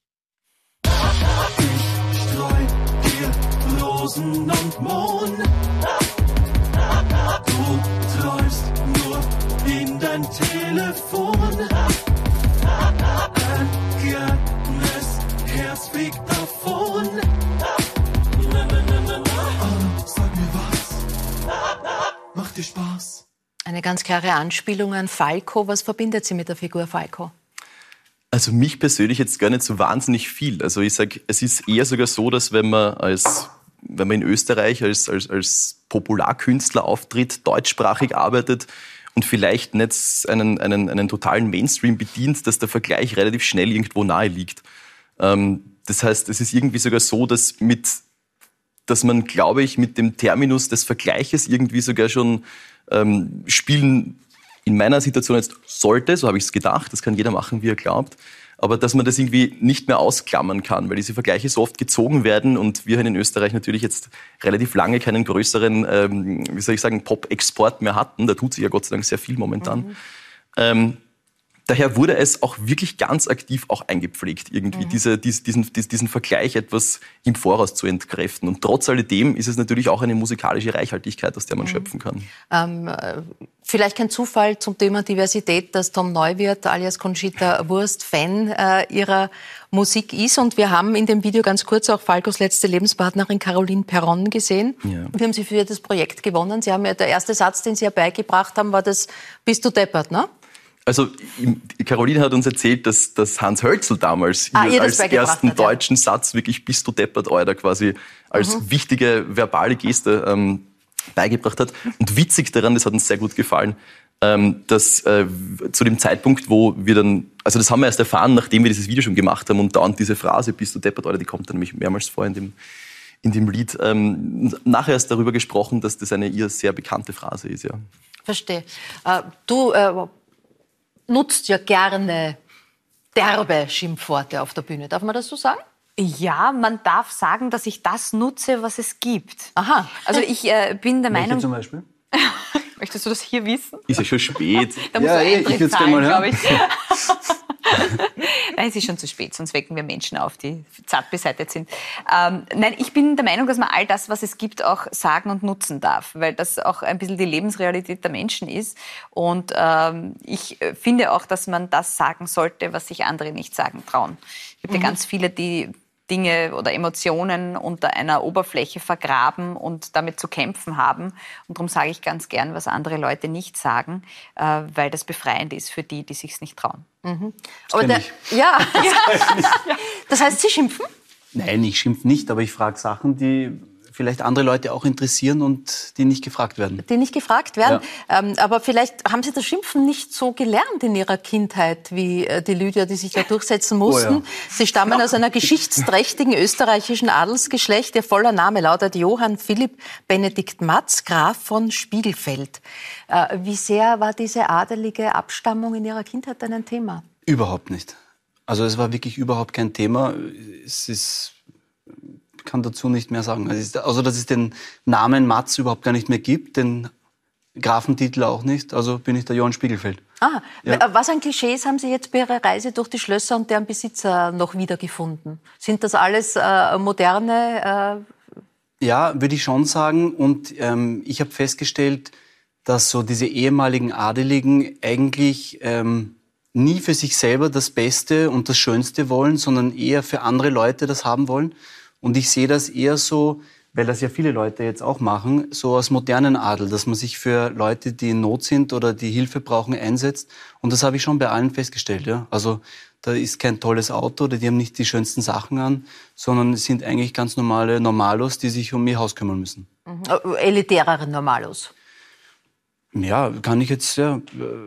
Ich streu dir Rosen und Mohn. Du träumst nur in dein Telefon. Erkenntnis, Herz fliegt davon. sag mir was, macht dir Spaß? Eine ganz klare Anspielung an Falco. Was verbindet sie mit der Figur Falco? Also mich persönlich jetzt gar nicht so wahnsinnig viel. Also ich sage, es ist eher sogar so, dass wenn man als wenn man in Österreich als, als, als Popularkünstler auftritt, deutschsprachig arbeitet, und vielleicht nicht einen, einen, einen totalen Mainstream bedient, dass der Vergleich relativ schnell irgendwo nahe liegt. Ähm, das heißt, es ist irgendwie sogar so, dass mit dass man, glaube ich, mit dem Terminus des Vergleiches irgendwie sogar schon ähm, spielen in meiner Situation jetzt sollte, so habe ich es gedacht, das kann jeder machen, wie er glaubt, aber dass man das irgendwie nicht mehr ausklammern kann, weil diese Vergleiche so oft gezogen werden und wir in Österreich natürlich jetzt relativ lange keinen größeren, ähm, wie soll ich sagen, Pop-Export mehr hatten. Da tut sich ja Gott sei Dank sehr viel momentan. Mhm. Ähm, daher wurde es auch wirklich ganz aktiv auch eingepflegt, irgendwie mhm. diese, diesen, diesen Vergleich etwas im Voraus zu entkräften. Und trotz alledem ist es natürlich auch eine musikalische Reichhaltigkeit, aus der man mhm. schöpfen kann. Ähm, äh, vielleicht kein Zufall zum Thema Diversität, dass Tom Neuwirth alias Conchita Wurst Fan äh, ihrer Musik ist. Und wir haben in dem Video ganz kurz auch Falcos letzte Lebenspartnerin Caroline Perron gesehen. Ja. Wir haben sie für das Projekt gewonnen. Sie haben ja, der erste Satz, den Sie herbeigebracht haben, war das, bist du deppert, ne? Also Caroline hat uns erzählt, dass, dass Hans Hölzel damals ah, als ersten hat, deutschen ja. Satz wirklich bist du deppert, Alter, quasi als mhm. wichtige verbale Geste ähm, beigebracht hat. Und witzig daran, das hat uns sehr gut gefallen, ähm, dass äh, zu dem Zeitpunkt, wo wir dann, also das haben wir erst erfahren, nachdem wir dieses Video schon gemacht haben und dann diese Phrase bist du deppert, Alter, die kommt dann nämlich mehrmals vor in dem, in dem Lied. Ähm, nachher erst darüber gesprochen, dass das eine ihr sehr bekannte Phrase ist, ja. Verstehe. Äh, du äh, nutzt ja gerne derbe Schimpfworte auf der Bühne. Darf man das so sagen? Ja, man darf sagen, dass ich das nutze, was es gibt. Aha. Also ich äh, bin der Welche Meinung. zum Beispiel? (laughs) Möchtest du das hier wissen? Ist ja schon spät. (laughs) da musst ja, du Eintritt ich zahlen, glaube ich. (laughs) (laughs) nein, es ist schon zu spät, sonst wecken wir Menschen auf, die zart beseitigt sind. Ähm, nein, ich bin der Meinung, dass man all das, was es gibt, auch sagen und nutzen darf, weil das auch ein bisschen die Lebensrealität der Menschen ist. Und ähm, ich finde auch, dass man das sagen sollte, was sich andere nicht sagen trauen. Es gibt mhm. ja ganz viele, die Dinge oder Emotionen unter einer Oberfläche vergraben und damit zu kämpfen haben. Und darum sage ich ganz gern, was andere Leute nicht sagen, äh, weil das befreiend ist für die, die sich nicht trauen. Mhm. Aber der, (laughs) ja. das heißt, Sie schimpfen? Nein, ich schimpfe nicht, aber ich frage Sachen, die vielleicht andere Leute auch interessieren und die nicht gefragt werden. Die nicht gefragt werden. Ja. Ähm, aber vielleicht haben Sie das Schimpfen nicht so gelernt in Ihrer Kindheit wie äh, die Lydia, die sich da durchsetzen mussten. (laughs) Oh ja. Sie stammen aus einer geschichtsträchtigen (laughs) österreichischen Adelsgeschlecht. Ihr voller Name lautet Johann Philipp Benedikt Matz, Graf von Spiegelfeld. Äh, wie sehr war diese adelige Abstammung in Ihrer Kindheit dann ein Thema? Überhaupt nicht. Also es war wirklich überhaupt kein Thema. Es ist kann dazu nicht mehr sagen. Also, dass es den Namen Matz überhaupt gar nicht mehr gibt, den Grafentitel auch nicht. Also bin ich der Johann Spiegelfeld. Ah, ja. was an Klischees haben Sie jetzt bei Ihrer Reise durch die Schlösser und deren Besitzer noch wiedergefunden? Sind das alles äh, moderne? Äh ja, würde ich schon sagen. Und ähm, ich habe festgestellt, dass so diese ehemaligen Adeligen eigentlich ähm, nie für sich selber das Beste und das Schönste wollen, sondern eher für andere Leute das haben wollen. Und ich sehe das eher so, weil das ja viele Leute jetzt auch machen, so aus modernen Adel, dass man sich für Leute, die in Not sind oder die Hilfe brauchen, einsetzt. Und das habe ich schon bei allen festgestellt. Ja. Also da ist kein tolles Auto oder die haben nicht die schönsten Sachen an, sondern es sind eigentlich ganz normale Normalos, die sich um ihr Haus kümmern müssen. Mhm. Elitärere Normalos. Ja, kann ich jetzt, ja,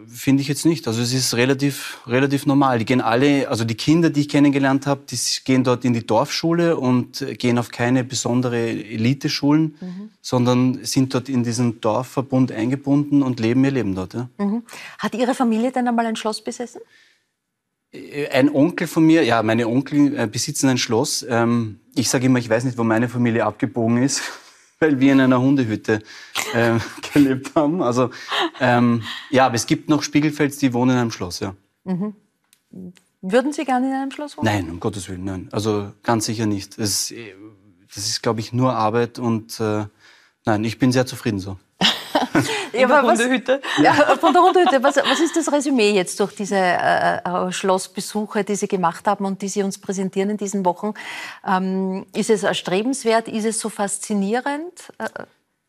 finde ich jetzt nicht. Also es ist relativ, relativ normal. Die gehen alle, also die Kinder, die ich kennengelernt habe, die gehen dort in die Dorfschule und gehen auf keine besondere Eliteschulen, mhm. sondern sind dort in diesen Dorfverbund eingebunden und leben ihr Leben dort. Ja. Mhm. Hat Ihre Familie denn einmal ein Schloss besessen? Äh, ein Onkel von mir, ja, meine Onkel äh, besitzen ein Schloss. Ähm, ich sage immer, ich weiß nicht, wo meine Familie abgebogen ist weil wir in einer Hundehütte äh, (laughs) gelebt haben. Also ähm, ja, aber es gibt noch Spiegelfels, die wohnen in einem Schloss, ja. Mhm. Würden Sie gerne in einem Schloss wohnen? Nein, um Gottes Willen, nein. Also ganz sicher nicht. Das, das ist, glaube ich, nur Arbeit und äh, nein, ich bin sehr zufrieden so. (laughs) ja, von der Hundehütte. Ja, (laughs) von der Hundehütte. Was, was, ist das Resümee jetzt durch diese äh, äh, Schlossbesuche, die Sie gemacht haben und die Sie uns präsentieren in diesen Wochen? Ähm, ist es erstrebenswert? Ist es so faszinierend? Äh,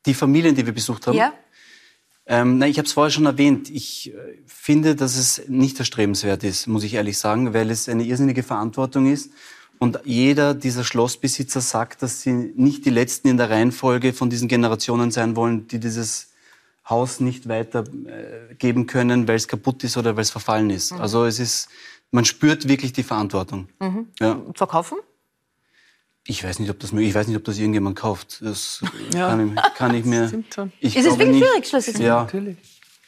die Familien, die wir besucht haben? Ja. Ähm, nein, ich habe es vorher schon erwähnt. Ich äh, finde, dass es nicht erstrebenswert ist, muss ich ehrlich sagen, weil es eine irrsinnige Verantwortung ist. Und jeder dieser Schlossbesitzer sagt, dass sie nicht die Letzten in der Reihenfolge von diesen Generationen sein wollen, die dieses Haus nicht weitergeben äh, können, weil es kaputt ist oder weil es verfallen ist. Mhm. Also es ist, man spürt wirklich die Verantwortung. Mhm. Ja. Verkaufen? Ich weiß nicht, ob das Ich weiß nicht, ob das irgendjemand kauft. Das (laughs) ja. kann, ich, kann ich mir. (laughs) Ich ist es wirklich schwierig, Schloss Ja. Natürlich.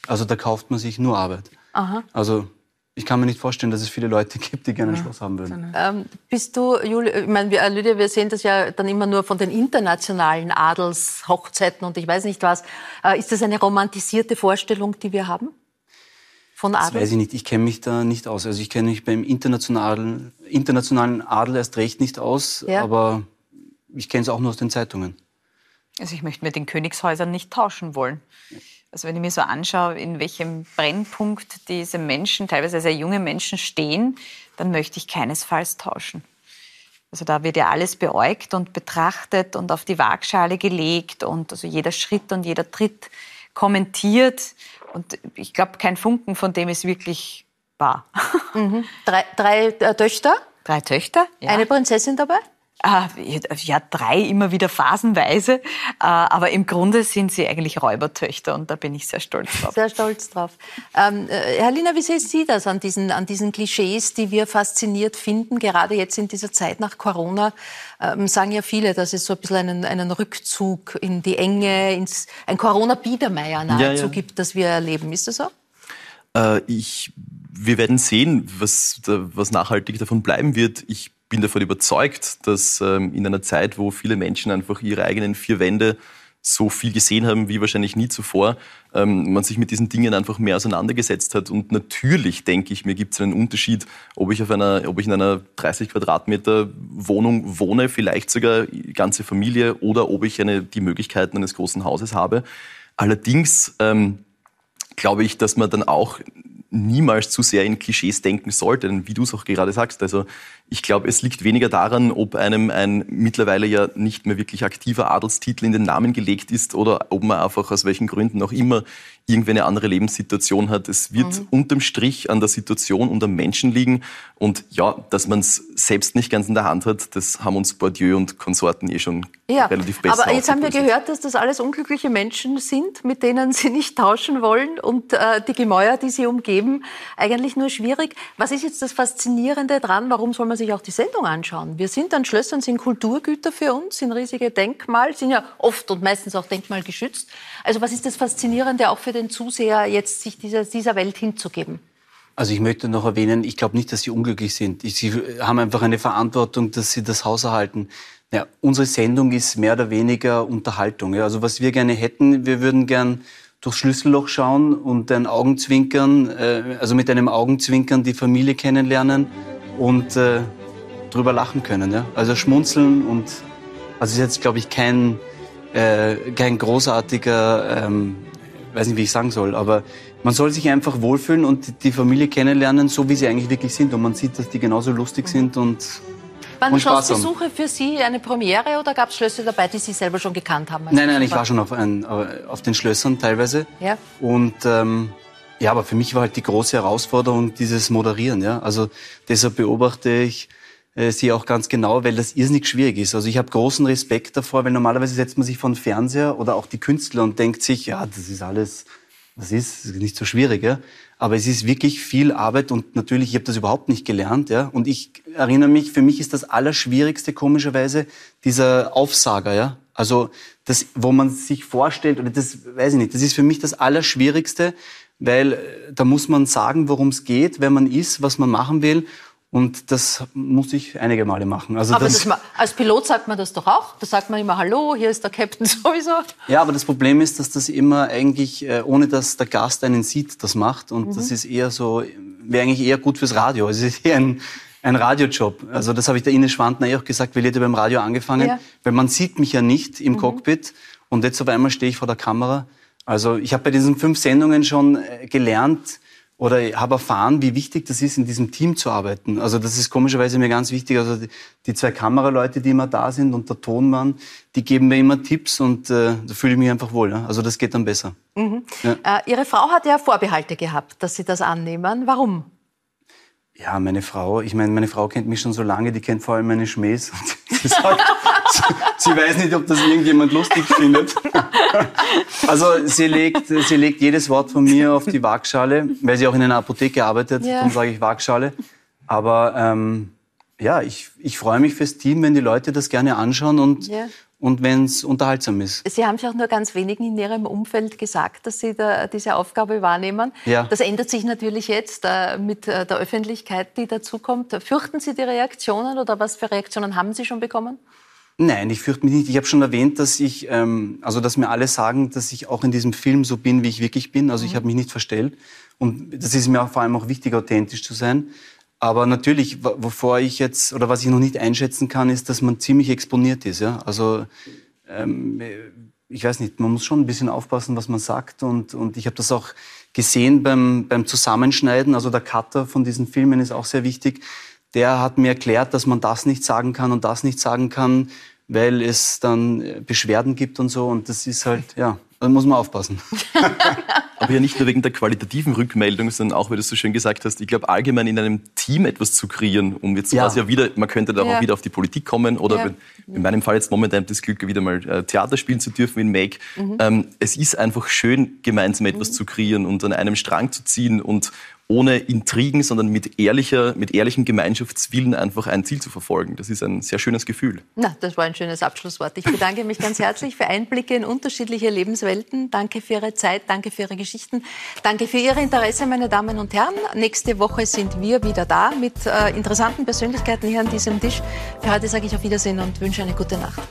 Also da kauft man sich nur Arbeit. Aha. Also ich kann mir nicht vorstellen, dass es viele Leute (laughs) gibt, die gerne ein ja. Schloss haben würden. Ähm, bist du, Julia, ich meine, wir, Lydia, wir sehen das ja dann immer nur von den internationalen Adelshochzeiten und ich weiß nicht was. Äh, ist das eine romantisierte Vorstellung, die wir haben? Von Adel? Das weiß ich nicht. Ich kenne mich da nicht aus. Also ich kenne mich beim internationalen, internationalen Adel erst recht nicht aus, ja. aber ich kenne es auch nur aus den Zeitungen. Also ich möchte mit den Königshäusern nicht tauschen wollen. Also wenn ich mir so anschaue, in welchem Brennpunkt diese Menschen, teilweise sehr junge Menschen stehen, dann möchte ich keinesfalls tauschen. Also da wird ja alles beäugt und betrachtet und auf die Waagschale gelegt und also jeder Schritt und jeder Tritt kommentiert. Und ich glaube, kein Funken von dem ist wirklich wahr. Mhm. Drei, drei äh, Töchter? Drei Töchter. Ja. Eine Prinzessin dabei? Ah, ja, drei immer wieder phasenweise. Äh, aber im Grunde sind sie eigentlich Räubertöchter und da bin ich sehr stolz drauf. Sehr stolz drauf. Ähm, äh, Herr Lina, wie sehen Sie das an diesen, an diesen Klischees, die wir fasziniert finden? Gerade jetzt in dieser Zeit nach Corona ähm, sagen ja viele, dass es so ein bisschen einen, einen Rückzug in die Enge, ins, ein Corona-Biedermeier nahezu ja, ja. gibt, das wir erleben. Ist das so? Äh, ich, wir werden sehen, was, was nachhaltig davon bleiben wird. Ich bin davon überzeugt, dass ähm, in einer Zeit, wo viele Menschen einfach ihre eigenen vier Wände so viel gesehen haben wie wahrscheinlich nie zuvor, ähm, man sich mit diesen Dingen einfach mehr auseinandergesetzt hat. Und natürlich, denke ich, mir gibt es einen Unterschied, ob ich, auf einer, ob ich in einer 30 Quadratmeter Wohnung wohne, vielleicht sogar ganze Familie, oder ob ich eine, die Möglichkeiten eines großen Hauses habe. Allerdings ähm, glaube ich, dass man dann auch niemals zu sehr in Klischees denken sollte, wie du es auch gerade sagst, also ich glaube, es liegt weniger daran, ob einem ein mittlerweile ja nicht mehr wirklich aktiver Adelstitel in den Namen gelegt ist oder ob man einfach aus welchen Gründen auch immer irgendwie eine andere Lebenssituation hat. Es wird mhm. unterm Strich an der Situation und am Menschen liegen. Und ja, dass man es selbst nicht ganz in der Hand hat, das haben uns Bourdieu und Konsorten eh schon ja, relativ besser Aber jetzt haben wir gehört, dass das alles unglückliche Menschen sind, mit denen sie nicht tauschen wollen und äh, die Gemäuer, die sie umgeben, eigentlich nur schwierig. Was ist jetzt das Faszinierende dran? Warum soll man sich auch die Sendung anschauen? Wir sind an Schlössern, sind Kulturgüter für uns, sind riesige Denkmal, sind ja oft und meistens auch denkmalgeschützt. Also was ist das Faszinierende auch für den Zuseher, jetzt sich dieser, dieser Welt hinzugeben? Also ich möchte noch erwähnen, ich glaube nicht, dass sie unglücklich sind. Sie haben einfach eine Verantwortung, dass sie das Haus erhalten. Ja, unsere Sendung ist mehr oder weniger Unterhaltung. Ja. Also was wir gerne hätten, wir würden gern durchs Schlüsselloch schauen und ein Augenzwinkern, äh, also mit einem Augenzwinkern die Familie kennenlernen und äh, drüber lachen können. Ja. Also schmunzeln und also ist jetzt glaube ich kein äh, kein großartiger, ähm, weiß nicht wie ich sagen soll, aber man soll sich einfach wohlfühlen und die Familie kennenlernen, so wie sie eigentlich wirklich sind und man sieht, dass die genauso lustig sind und waren Schlossbesuche für Sie eine Premiere oder gab es Schlösser dabei, die Sie selber schon gekannt haben? Nein, nein, ich war schon auf, ein, auf den Schlössern teilweise. Ja. Und ähm, ja, aber für mich war halt die große Herausforderung dieses Moderieren. Ja, also deshalb beobachte ich äh, sie auch ganz genau, weil das irrsinnig schwierig ist. Also ich habe großen Respekt davor, weil normalerweise setzt man sich vor den Fernseher oder auch die Künstler und denkt sich, ja, das ist alles, das ist nicht so schwierig. Ja? Aber es ist wirklich viel Arbeit und natürlich, ich habe das überhaupt nicht gelernt. Ja? Und ich erinnere mich, für mich ist das Allerschwierigste komischerweise dieser Aufsager. Ja? Also das, wo man sich vorstellt, oder das weiß ich nicht, das ist für mich das Allerschwierigste, weil äh, da muss man sagen, worum es geht, wer man ist, was man machen will. Und das muss ich einige Male machen. Also aber das, als Pilot sagt man das doch auch. Da sagt man immer Hallo, hier ist der Captain (laughs) sowieso. Ja, aber das Problem ist, dass das immer eigentlich, äh, ohne dass der Gast einen sieht, das macht. Und mhm. das ist eher so, wäre eigentlich eher gut fürs Radio. Es ist (laughs) eher ein, ein Radiojob. Also das habe ich der Ines Schwantner eh auch gesagt, weil ich hätte beim Radio angefangen. Ja. Weil man sieht mich ja nicht im mhm. Cockpit. Und jetzt auf einmal stehe ich vor der Kamera. Also ich habe bei diesen fünf Sendungen schon äh, gelernt, oder habe erfahren, wie wichtig das ist, in diesem Team zu arbeiten. Also das ist komischerweise mir ganz wichtig. Also die, die zwei Kameraleute, die immer da sind und der Tonmann, die geben mir immer Tipps und äh, da fühle ich mich einfach wohl. Ja? Also das geht dann besser. Mhm. Ja. Äh, Ihre Frau hat ja Vorbehalte gehabt, dass Sie das annehmen. Warum? Ja, meine Frau, ich meine, meine Frau kennt mich schon so lange, die kennt vor allem meine Schmähs. (laughs) Sie sagt, sie, weiß nicht, ob das irgendjemand lustig findet. Also sie legt, sie legt jedes Wort von mir auf die Waagschale, weil sie auch in einer Apotheke arbeitet, ja. darum sage ich Waagschale. Aber ähm, ja, ich, ich freue mich fürs Team, wenn die Leute das gerne anschauen und, ja und wenn es unterhaltsam ist. Sie haben sich auch nur ganz wenigen in Ihrem Umfeld gesagt, dass Sie da diese Aufgabe wahrnehmen. Ja. Das ändert sich natürlich jetzt äh, mit äh, der Öffentlichkeit, die dazukommt. Fürchten Sie die Reaktionen oder was für Reaktionen haben Sie schon bekommen? Nein, ich fürchte mich nicht. Ich habe schon erwähnt, dass ich, ähm, also dass mir alle sagen, dass ich auch in diesem Film so bin, wie ich wirklich bin. Also mhm. ich habe mich nicht verstellt. Und das ist mir vor allem auch wichtig, authentisch zu sein. Aber natürlich, wovor ich jetzt oder was ich noch nicht einschätzen kann, ist, dass man ziemlich exponiert ist. Ja? Also ähm, ich weiß nicht, man muss schon ein bisschen aufpassen, was man sagt. Und, und ich habe das auch gesehen beim, beim Zusammenschneiden. Also der Cutter von diesen Filmen ist auch sehr wichtig. Der hat mir erklärt, dass man das nicht sagen kann und das nicht sagen kann, weil es dann Beschwerden gibt und so. Und das ist halt, ja, da muss man aufpassen. (laughs) Aber ja nicht nur wegen der qualitativen Rückmeldung, sondern auch, weil du so schön gesagt hast, ich glaube allgemein in einem Team etwas zu kreieren, um jetzt ja. quasi ja wieder, man könnte da ja. auch wieder auf die Politik kommen oder ja. in meinem Fall jetzt momentan das Glück, wieder mal äh, Theater spielen zu dürfen in Make. Mhm. Ähm, es ist einfach schön, gemeinsam etwas mhm. zu kreieren und an einem Strang zu ziehen und ohne Intrigen, sondern mit, ehrlicher, mit ehrlichem Gemeinschaftswillen einfach ein Ziel zu verfolgen. Das ist ein sehr schönes Gefühl. Na, das war ein schönes Abschlusswort. Ich bedanke mich ganz herzlich für Einblicke in unterschiedliche Lebenswelten. Danke für Ihre Zeit, danke für Ihre Geschichten, danke für Ihr Interesse, meine Damen und Herren. Nächste Woche sind wir wieder da mit äh, interessanten Persönlichkeiten hier an diesem Tisch. Für heute sage ich auf Wiedersehen und wünsche eine gute Nacht.